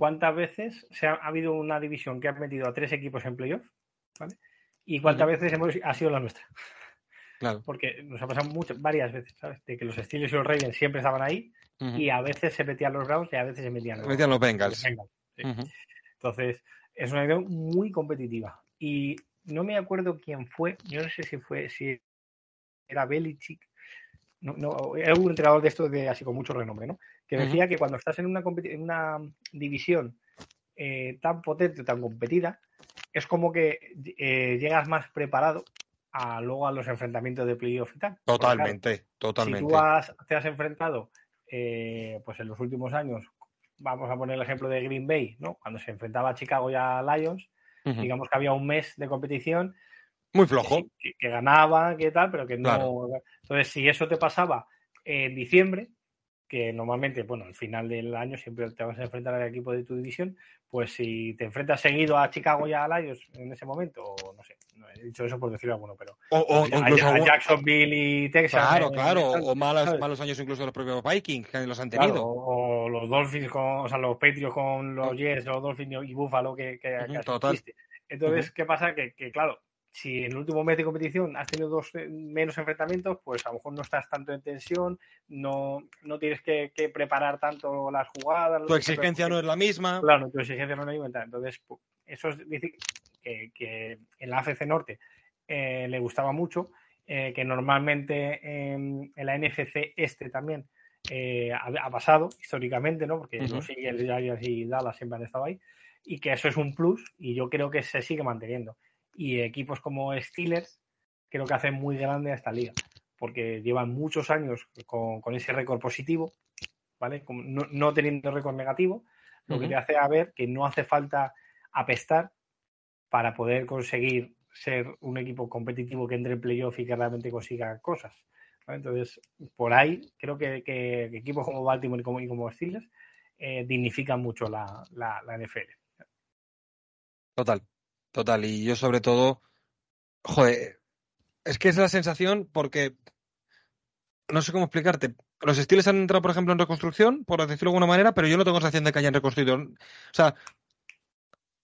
cuántas veces se ha, ha habido una división que ha metido a tres equipos en playoff, ¿vale? Y cuántas veces hemos, ha sido la nuestra. Claro. Porque nos ha pasado muchas, varias veces, ¿sabes? De que los Steelers y los Ravens siempre estaban ahí y a veces se metían los Browns y a veces se metían los, Metían los los Bengals. Entonces, es una idea muy competitiva. Y no me acuerdo quién fue, yo no sé si fue, si era Belichick, no, no, era un entrenador de estos de así con mucho renombre, ¿no? Que decía que cuando estás en una, en una división eh, tan potente, tan competida, es como que eh, llegas más preparado a luego a los enfrentamientos de playoff y tal. Claro, Totalmente, si totalmente. tú has- te has enfrentado, eh, pues en los últimos años, vamos a poner el ejemplo de Green Bay, ¿no? Cuando se enfrentaba a Chicago y a Lions, digamos que había un mes de competición Muy flojo. que, que ganaba, que tal, pero que no. Claro. Entonces, si eso te pasaba en diciembre, que normalmente, bueno, al final del año siempre te vas a enfrentar al equipo de tu división, pues si te enfrentas seguido a Chicago y a Lions en ese momento, o no sé, no he dicho eso por decirlo alguno, pero O, o- a, incluso a algún- Jacksonville y Texas. Claro, claro. O malos, ¿sabes? malos años incluso de los propios Vikings, que los han Claro, tenido. o, o los Dolphins con, o sea, los Patriots con los Oh. Jets, los Dolphins y Buffalo que, que. Entonces, ¿qué pasa? Que, que, claro, si en el último mes de competición has tenido dos eh, menos enfrentamientos, pues a lo mejor no estás tanto en tensión, no, no tienes que, que preparar tanto las jugadas. Tu exigencia no es la misma. Claro, tu exigencia no es la misma. Entonces, eso es decir que, que en la AFC Norte eh, le gustaba mucho, eh, que normalmente en, en la NFC Este también eh, ha, ha pasado históricamente, ¿no? Porque Ujú. los Eagles, Giants y Dallas siempre han estado ahí, y que eso es un plus, y yo creo que se sigue manteniendo. Y equipos como Steelers creo que hacen muy grande a esta liga, porque llevan muchos años con, con ese récord positivo, ¿vale? Como no, no teniendo récord negativo, lo que te hace a ver que no hace falta apestar para poder conseguir ser un equipo competitivo que entre en playoff y que realmente consiga cosas. ¿vale? Entonces, por ahí creo que, que- que equipos como Baltimore y como, y como Steelers eh, dignifican mucho la, la, la NFL. Total, total. Y yo sobre todo, joder, es que es la sensación porque no sé cómo explicarte. Los Steelers han entrado, por ejemplo, en reconstrucción, por decirlo de alguna manera, pero yo no tengo sensación de que hayan reconstruido. O sea,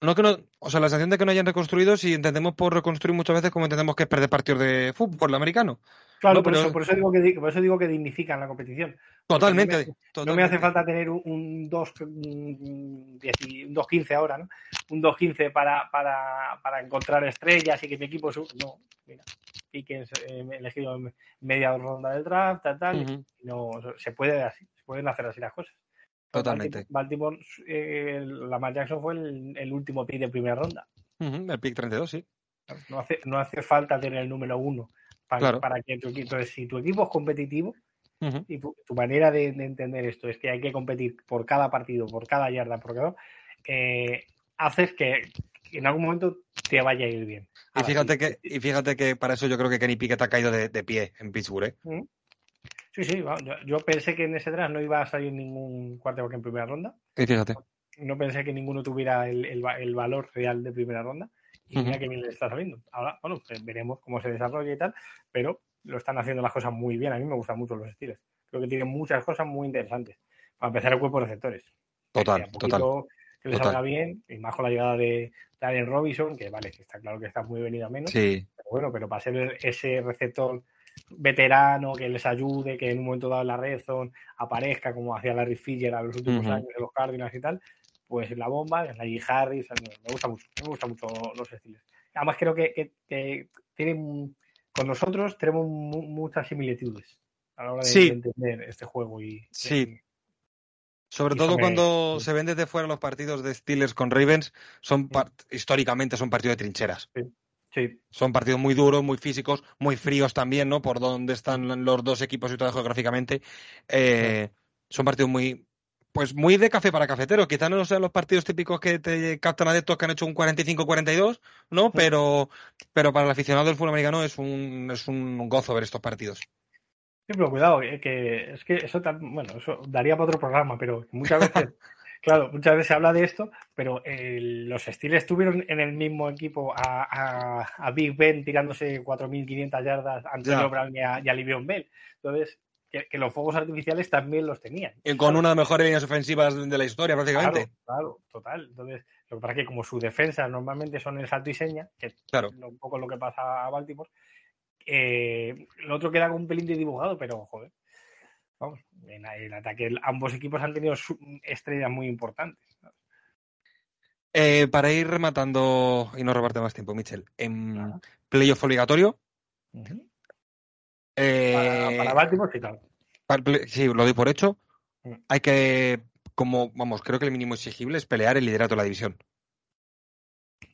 No que no, o sea, la sensación de que no hayan reconstruido, si entendemos por reconstruir muchas veces como entendemos que es perder partidos de fútbol americano. Claro, No, por, pero- eso, por, eso digo que, por eso digo que dignifican la competición. Totalmente. No me totalmente. hace falta tener un, un 2, un 10 y- un 2.15 ahora, ¿no? Un 2.15 para, para, para encontrar estrellas y que mi equipo... su- No, mira, Pickens eh, elegido en media ronda del draft, tal, tal. No se puede así, se pueden hacer así las cosas. Totalmente. Baltimore, eh, Lamar Jackson fue el, el último pick de primera ronda. Ujú, El pick 32, sí. No hace, no hace falta tener el número uno para, Claro. para que tu equipo. Entonces, si tu equipo es competitivo Y tu, tu manera de, de entender esto es que hay que competir por cada partido, por cada yarda, por cada. eh, haces que, que en algún momento te vaya a ir bien. Y fíjate sí, que, y fíjate que para eso yo creo que Kenny Pickett ha caído de, de pie en Pittsburgh, ¿eh? Sí, sí, va, yo, yo pensé que en ese draft no iba a salir ningún quarterback en primera ronda. Y fíjate. no pensé que ninguno tuviera el, el va- el valor real de primera ronda. Y mira que bien le está saliendo. Ahora, bueno, pues veremos cómo se desarrolla y tal, pero lo están haciendo las cosas muy bien. A mí me gustan mucho los estilos. Creo que tienen muchas cosas muy interesantes. Para empezar, el cuerpo de receptores. Total, Que total. Que le total. salga bien, y más con la llegada de Daniel Robinson, que vale, que está claro que está muy venido a menos. Sí, Pero bueno, pero para ser ese receptor veterano que les ayude, que en un momento dado en la red zone aparezca como hacía Larry Filler a los últimos años de los Cardinals y tal, pues la bomba, la G. Harris, me gusta mucho, me gusta mucho los estilos. Además creo que, que- que tienen, con nosotros tenemos mu- muchas similitudes a la hora de, Sí. entender este juego y Sí. Sobre Y todo me- cuando se ven desde fuera los partidos de Steelers con Ravens, son históricamente son partidos de trincheras. sí, Son partidos muy duros, muy físicos, muy fríos también, ¿no? Por donde están los dos equipos y todo geográficamente. Eh, Son partidos muy, pues muy de café para cafetero. Quizás no sean los partidos típicos que te captan adeptos que han hecho un 45-42, ¿no? Pero, pero para el aficionado del fútbol americano es un, es un gozo ver estos partidos. Sí, pero cuidado, que es que eso, bueno, eso daría para otro programa, pero muchas veces, <laughs> claro, muchas veces se habla de esto, pero eh, los Steelers tuvieron en el mismo equipo a, a- a Big Ben tirándose 4.500 yardas a Antonio Ya. Brown y a, y a Livion Bell. Entonces, que, que los fuegos artificiales también los tenían. Y con una de las mejores líneas ofensivas de la historia, prácticamente. Claro, claro, total. Entonces, lo que pasa es que como su defensa normalmente son el salto y seña, que Claro. es un poco lo que pasa a Baltimore, eh, lo otro queda con un pelín de dibujado, pero joder. Vamos, en el ataque ambos equipos han tenido estrellas muy importantes. Eh, para ir rematando y no robarte más tiempo, Michel. En Claro. playoff obligatorio. Eh, Para, para Baltimore, sí, claro. para el play- sí, lo doy por hecho. Mm. Hay que, como, vamos, creo que el mínimo exigible es pelear el liderato de la división.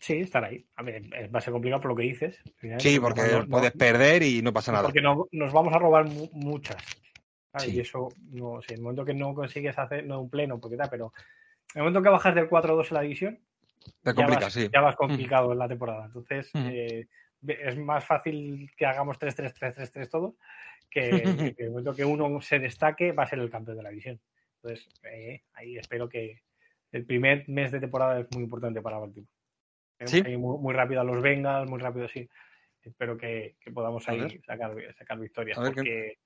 Sí, estar ahí. A ver, eh, va a ser complicado por lo que dices. Sí, porque no- no- puedes perder y no pasa nada. Porque no- nos vamos a robar mu- muchas. Sí. Y eso, no sé, en el momento que no consigues hacer, no un pleno, porque tal, pero en el momento que bajas del 4-2 en la división, Te ya complica, vas, sí. ya vas complicado en la temporada. Entonces, Ujú. eh, es más fácil que hagamos 3-3-3-3-3 todo, que, que <laughs> momento que uno se destaque va a ser el campeón de la división. Entonces, eh, ahí espero que el primer mes de temporada es muy importante para Baltimore. Tenemos Sí. muy, muy rápido a los Bengals, muy rápido así. Espero que, que podamos ahí sacar, sacar victorias. Qué- porque,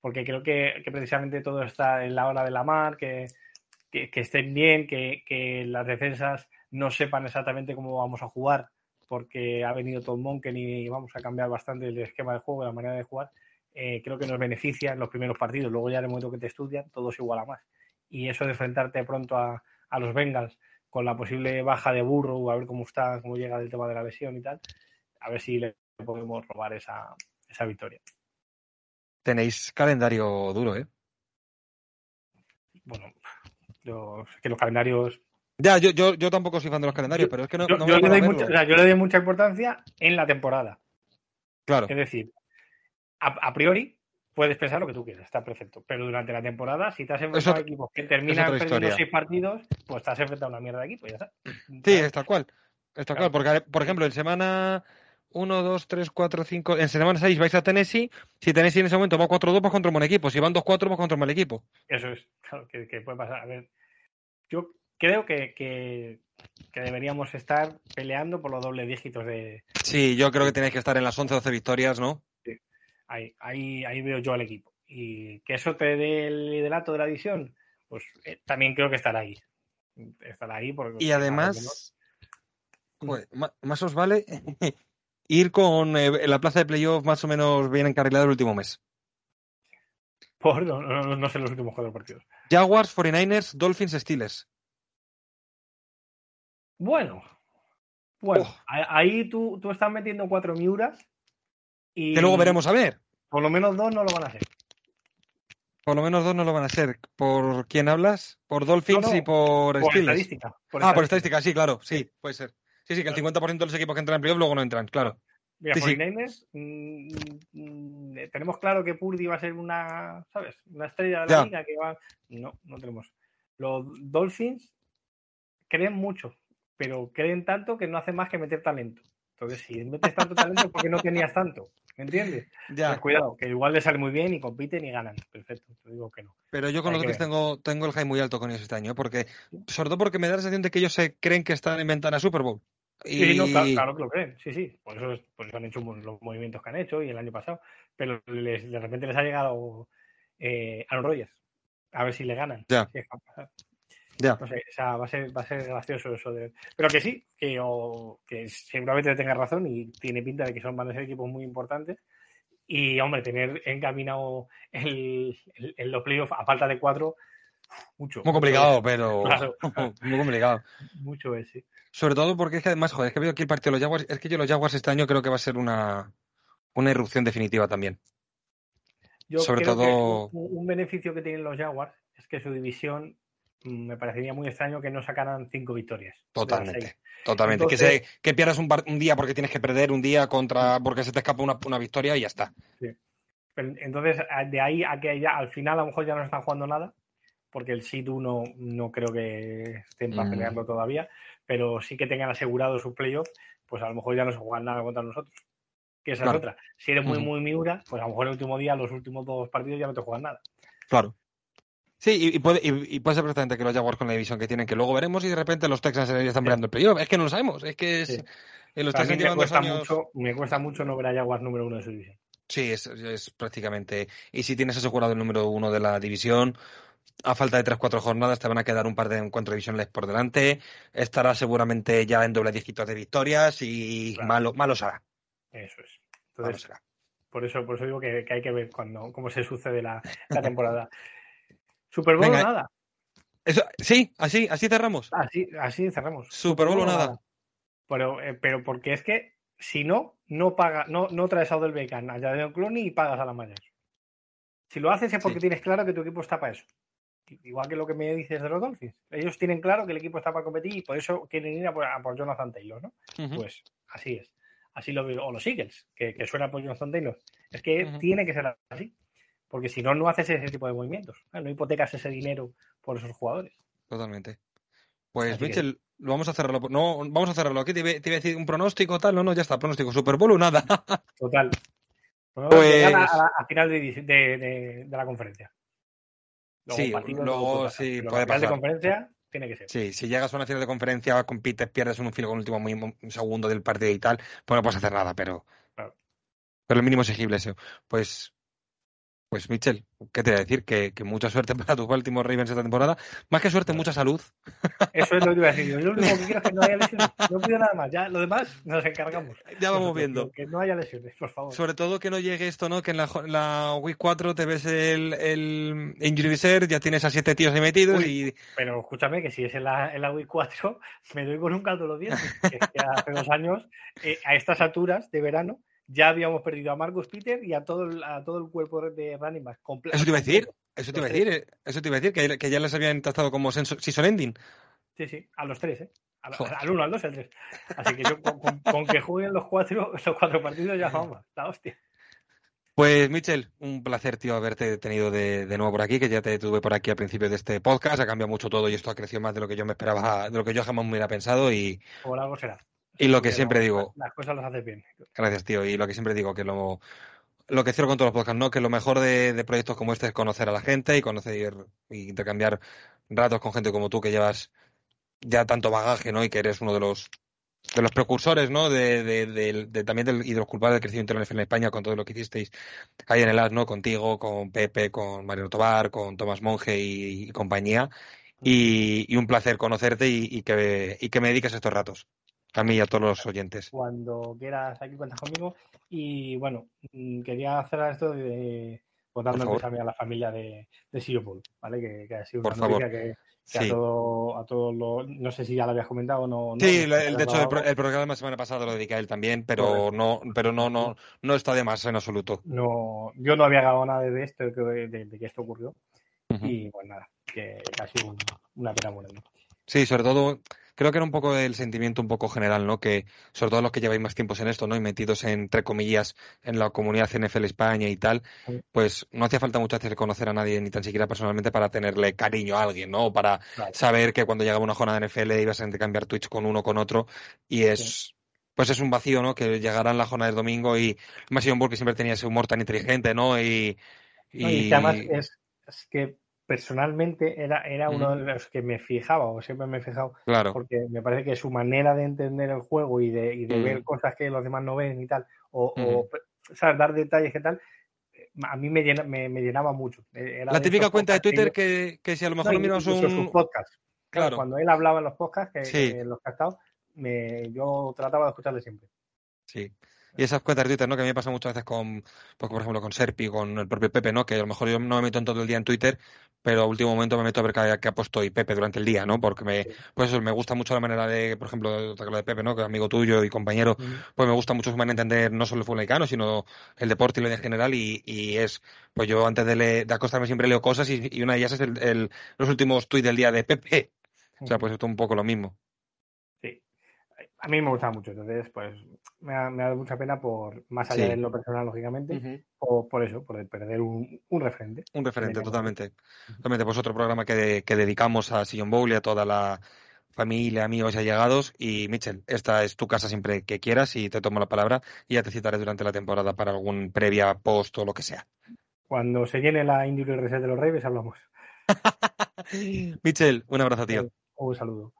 porque creo que, que precisamente todo está en la hora de la mar, que, que, que estén bien, que, que las defensas no sepan exactamente cómo vamos a jugar, porque ha venido Tom Monken y vamos a cambiar bastante el esquema de juego, la manera de jugar. Eh, creo que nos beneficia en los primeros partidos. Luego ya en el momento que te estudian, todo se iguala más. Y eso de enfrentarte pronto a, a los Bengals con la posible baja de Burrow, a ver cómo está, cómo llega el tema de la lesión y tal, a ver si le podemos robar esa, esa victoria. Tenéis calendario duro, ¿eh? Bueno, yo sé que los calendarios Ya, yo, yo, yo tampoco soy fan de los calendarios, pero es que no, yo, no yo le doy mucha, o sea, yo le doy mucha importancia en la temporada. Claro, Es decir, a, a priori puedes pensar lo que tú quieras, está perfecto. Pero durante la temporada, si te has enfrentado a equipos que terminan perdiendo historia. seis partidos, pues te has enfrentado a una mierda de equipo, ya está. sí, es tal cual. Es tal Claro. cual, porque, por ejemplo, en semana 1, 2, 3, 4, 5, en semana 6 vais a Tennessee. Si Tennessee en ese momento va 4-2, pues contra un buen equipo. Si van 2-4, pues contra un mal equipo. Eso es, claro, que, que puede pasar. A ver, yo creo que, que, que deberíamos estar peleando por los dobles dígitos de. Sí, yo creo que tenéis que estar en las 11 12 victorias, ¿no? Ahí, ahí, ahí veo yo al equipo. Y que eso te dé el liderato de la división, pues eh, también creo que estará ahí. Estará ahí porque. Y además, Joder, más os vale <laughs> ir con eh, la plaza de playoff más o menos bien encarrilada el último mes. Por, no, no, no sé los últimos cuatro partidos. Jaguars, 49ers, Dolphins, Steelers. Bueno, bueno, Oh. ahí tú, tú estás metiendo cuatro miuras y Que luego veremos a ver. por lo menos dos no lo van a hacer. Por lo menos dos no lo van a ser. ¿Por quién hablas? Por Dolphins No, no, y por, Por Steelers. estadística. ah, por estadística, sí, claro, sí, puede ser. Sí, sí, que el 50% de los equipos que entran en playoff luego no entran, claro. Mira, Sí, sí. 49ers, mm, mm, tenemos claro que Purdy va a ser una, ¿sabes? Una estrella de la Ya. liga que va. No, no tenemos. Los Dolphins creen mucho, pero creen tanto que no hacen más que meter talento. Entonces, si metes tanto talento, ¿por qué no tenías tanto? ¿Me entiendes? Ya, Pues cuidado, que igual les sale muy bien y compiten y ganan. Perfecto, te digo que no. pero yo con Hay los ver. tengo, tengo el high muy alto con ellos este año, ¿eh? porque, sobre todo porque me da la sensación de que ellos se creen que están en ventana Super Bowl. Sí, Y sí, no, claro, claro que lo creen. Sí, sí. Por eso, es- por eso han hecho los movimientos que han hecho y el año pasado. Pero les- de repente les ha llegado eh, Aaron Rodgers. A ver si le ganan. Ya. Si No sé, o sea, va a ser, va a ser gracioso eso de. Pero que sí, que, o- que seguramente tenga razón y tiene pinta de que son van a ser equipos muy importantes. Y hombre, tener encaminado el, el, el los playoffs a falta de cuatro, mucho. muy complicado, pero <laughs> Claro. <laughs> muy complicado. Mucho es, sí. Sobre todo porque es que además, joder, es que veo aquí el partido de los Jaguars, es que yo los Jaguars este año creo que va a ser una, una irrupción definitiva también. Yo Sobre creo que todo- un, un beneficio que tienen los Jaguars es que su división me parecería muy extraño que no sacaran cinco victorias. Totalmente. Totalmente. Entonces- que, se, que pierdas un, par- un día porque tienes que perder, un día contra porque se te escapa una, una victoria y ya está. Entonces, de ahí a que ya al final a lo mejor ya no están jugando nada, porque el Seed 1 no creo que estén para Mm. todavía, pero sí que tengan asegurado su playoff, pues a lo mejor ya no se juegan nada contra nosotros. Que esa Claro. es otra. Si eres muy, muy miura, pues a lo mejor el último día, los últimos dos partidos ya no te juegan nada. Claro. Sí, y, y puede, y, y puede ser perfectamente que los Jaguars con la división que tienen, que luego veremos y de repente los Texans ya están peleando el playoff. Es que no lo sabemos. Es que es, Sí. eh, los Texans me cuesta, años. mucho, me cuesta mucho no ver a Jaguars número uno de su división. Sí, es, es prácticamente. Y si tienes asegurado el número uno de la división, a falta de 3-4 jornadas te van a quedar un par de encuentros divisionales por delante. Estará seguramente ya en doble dígito de victorias y Claro. malo, malo será. Eso es. Malo Entonces, será. por eso, por eso digo que, que hay que ver cuando, cómo se sucede la, la temporada. <laughs> Super Bowl o nada. Eso, sí, así, así cerramos. Así, así cerramos. Super Bowl o nada. Pero, eh, pero porque es que si no, no paga, no, no traes a Odell Beckham, a Jadon Clooney y pagas a la mayor. Si lo haces es porque Sí. tienes claro que tu equipo está para eso. Igual que lo que me dices de los Dolphins. Ellos tienen claro que el equipo está para competir y por eso quieren ir a por, a por Jonathan Taylor, ¿no? Pues así es. Así lo veo. O los Eagles, que, que suena por Jonathan Taylor. Es que tiene que ser así. Porque si no, no haces ese tipo de movimientos. No hipotecas ese dinero por esos jugadores. Totalmente. Pues, Así que- Mitchell, lo vamos a cerrarlo. No, vamos a cerrarlo. ¿Qué te, iba- te iba a decir? ¿Un pronóstico tal? No, no, ya está. Pronóstico. Super Bowl o nada. <laughs> Total. Pues- que a, final de, de- de- de la conferencia. Sí, luego puede pasar, sí, pero puede final de conferencia tiene que ser. Sí, si llegas a una final de conferencia, compites, pierdes un filo con el último muy- segundo del partido y tal, pues no puedes hacer nada, pero. Claro. Pero el mínimo exigible eso. Pues. Pues, Mitchell, ¿qué te voy a decir? Que, que mucha suerte <laughs> para tus Baltimore Ravens esta temporada. Más que suerte, mucha salud. <laughs> Eso es lo que iba a decir. Yo lo único que quiero es que no haya lesiones. No pido nada más. Ya lo demás nos encargamos. Ya vamos viendo. Que no haya lesiones, por favor. Sobre todo que no llegue esto, ¿no? Que en la, la Week 4 te ves el, el Injury Reserve, ya tienes a siete tíos ahí metidos y. Pero escúchame que si es en la, en la Week 4, <laughs> me doy con un caldo los dientes. Que es que hace dos años, eh, a estas alturas de verano, ya habíamos perdido a Marcus Peter y a todo el, a todo el cuerpo de running back. Eso te iba a decir. Eso te iba a decir, eh, eso te iba a decir, que, que ya les habían tratado como season ending. Sí, sí, a los tres, ¿eh? Al, uno, al dos, al tres. Así que yo con, con- con que jueguen los cuatro, los cuatro partidos ya vamos, la hostia. Pues, Mitchell, un placer, tío, haberte tenido de, de nuevo por aquí, que ya te tuve por aquí al principio de este podcast. Ha cambiado mucho todo y esto ha crecido más de lo que yo me esperaba, de lo que yo jamás me hubiera pensado. Y, Por algo será. Y lo que siempre digo, Las cosas las haces bien. gracias, tío, y lo que siempre digo, que lo, lo que cierro con todos los podcasts, ¿no? Que lo mejor de, de proyectos como este es conocer a la gente y conocer y intercambiar ratos con gente como tú que llevas ya tanto bagaje, ¿no? Y que eres uno de los de los precursores, ¿no? De, de, de- de- también del, y de los culpables del crecimiento de la NFL en España con todo lo que hicisteis ahí en el AS, ¿no? Contigo, con Pepe, con Mariano Tobar, con Tomás Monge y, y compañía. Y, y un placer conocerte y, y que, y que me dediques estos ratos. A mí y a todos los oyentes. Cuando quieras, aquí cuentas conmigo. Y bueno, mm, quería hacer esto de pues dando el a la familia de, de ¿vale? Que, que, ha sido Por una favor. que, a todo, a todos los, no sé si ya lo habías comentado o no. Sí, no, el, de hecho el, el, programa la semana pasada lo dediqué a él también, pero no, pero no, no, no está de más en absoluto. No, yo no había grabado nada de esto, de, de, de que esto ocurrió. Uh -huh. Y pues nada, que ha sido un, una pena buena. Sí, sobre todo creo que era un poco el sentimiento un poco general, ¿no? Que sobre todo los que lleváis más tiempos en esto, ¿no? Y metidos entre comillas en la comunidad NFL España y tal, pues no hacía falta muchas veces conocer a nadie ni tan siquiera personalmente para tenerle cariño a alguien, ¿no? O para saber que cuando llegaba una jornada de NFL ibas a cambiar Twitch con uno con otro y es pues es un vacío, ¿no? Que llegarán la jornada del domingo y más John Bull que siempre tenía ese humor tan inteligente, ¿no? Y, No, y que además es, es que personalmente era, era Mm. uno de los que me fijaba, o siempre me he fijado, claro, porque me parece que su manera de entender el juego y de, y de Mm. ver cosas que los demás no ven y tal, o, Mm. o, ¿sabes? dar detalles que tal, eh, a mí me, llena, me, me llenaba mucho. Eh, Era la típica cuenta de Twitter que, que si a lo mejor no, lo incluso sus podcasts. Claro. Cuando él hablaba en los podcasts, que, Sí. en los que ha estado, me, yo trataba de escucharle siempre. Sí. Y esas cuentas de Twitter, ¿no? Que a mí me pasa muchas veces con, pues, por ejemplo, con Serpi, con el propio Pepe, ¿no? Que a lo mejor yo no me meto en todo el día en Twitter, pero a último momento me meto a ver qué, qué ha puesto y Pepe durante el día, ¿no? Porque me, pues eso, me gusta mucho la manera de, por ejemplo, de, de Pepe, ¿no? Que es amigo tuyo y compañero, pues me gusta mucho su manera de entender no solo el fútbol americano, sino el deporte y lo en general. Y, y es, pues yo antes de, le, de acostarme siempre leo cosas y, y, una de ellas es el, el, los últimos tweets del día de Pepe. <laughs> O sea, pues esto es un poco lo mismo. A mí me gustaba mucho, entonces, pues me ha, me ha dado mucha pena por, más allá Sí. de lo personal, lógicamente, Uh -huh. por, por eso, por perder un, un referente. Un referente, totalmente. Totalmente, pues otro programa que, que dedicamos a Sillon Bowl y a toda la familia, amigos y allegados. Y Mitchell, esta es tu casa siempre que quieras y te tomo la palabra y ya te citaré durante la temporada para algún previa, post o lo que sea. Cuando se llene la Indy Reset de los Reyes hablamos. <laughs> Mitchell, un abrazo, tío. Un saludo.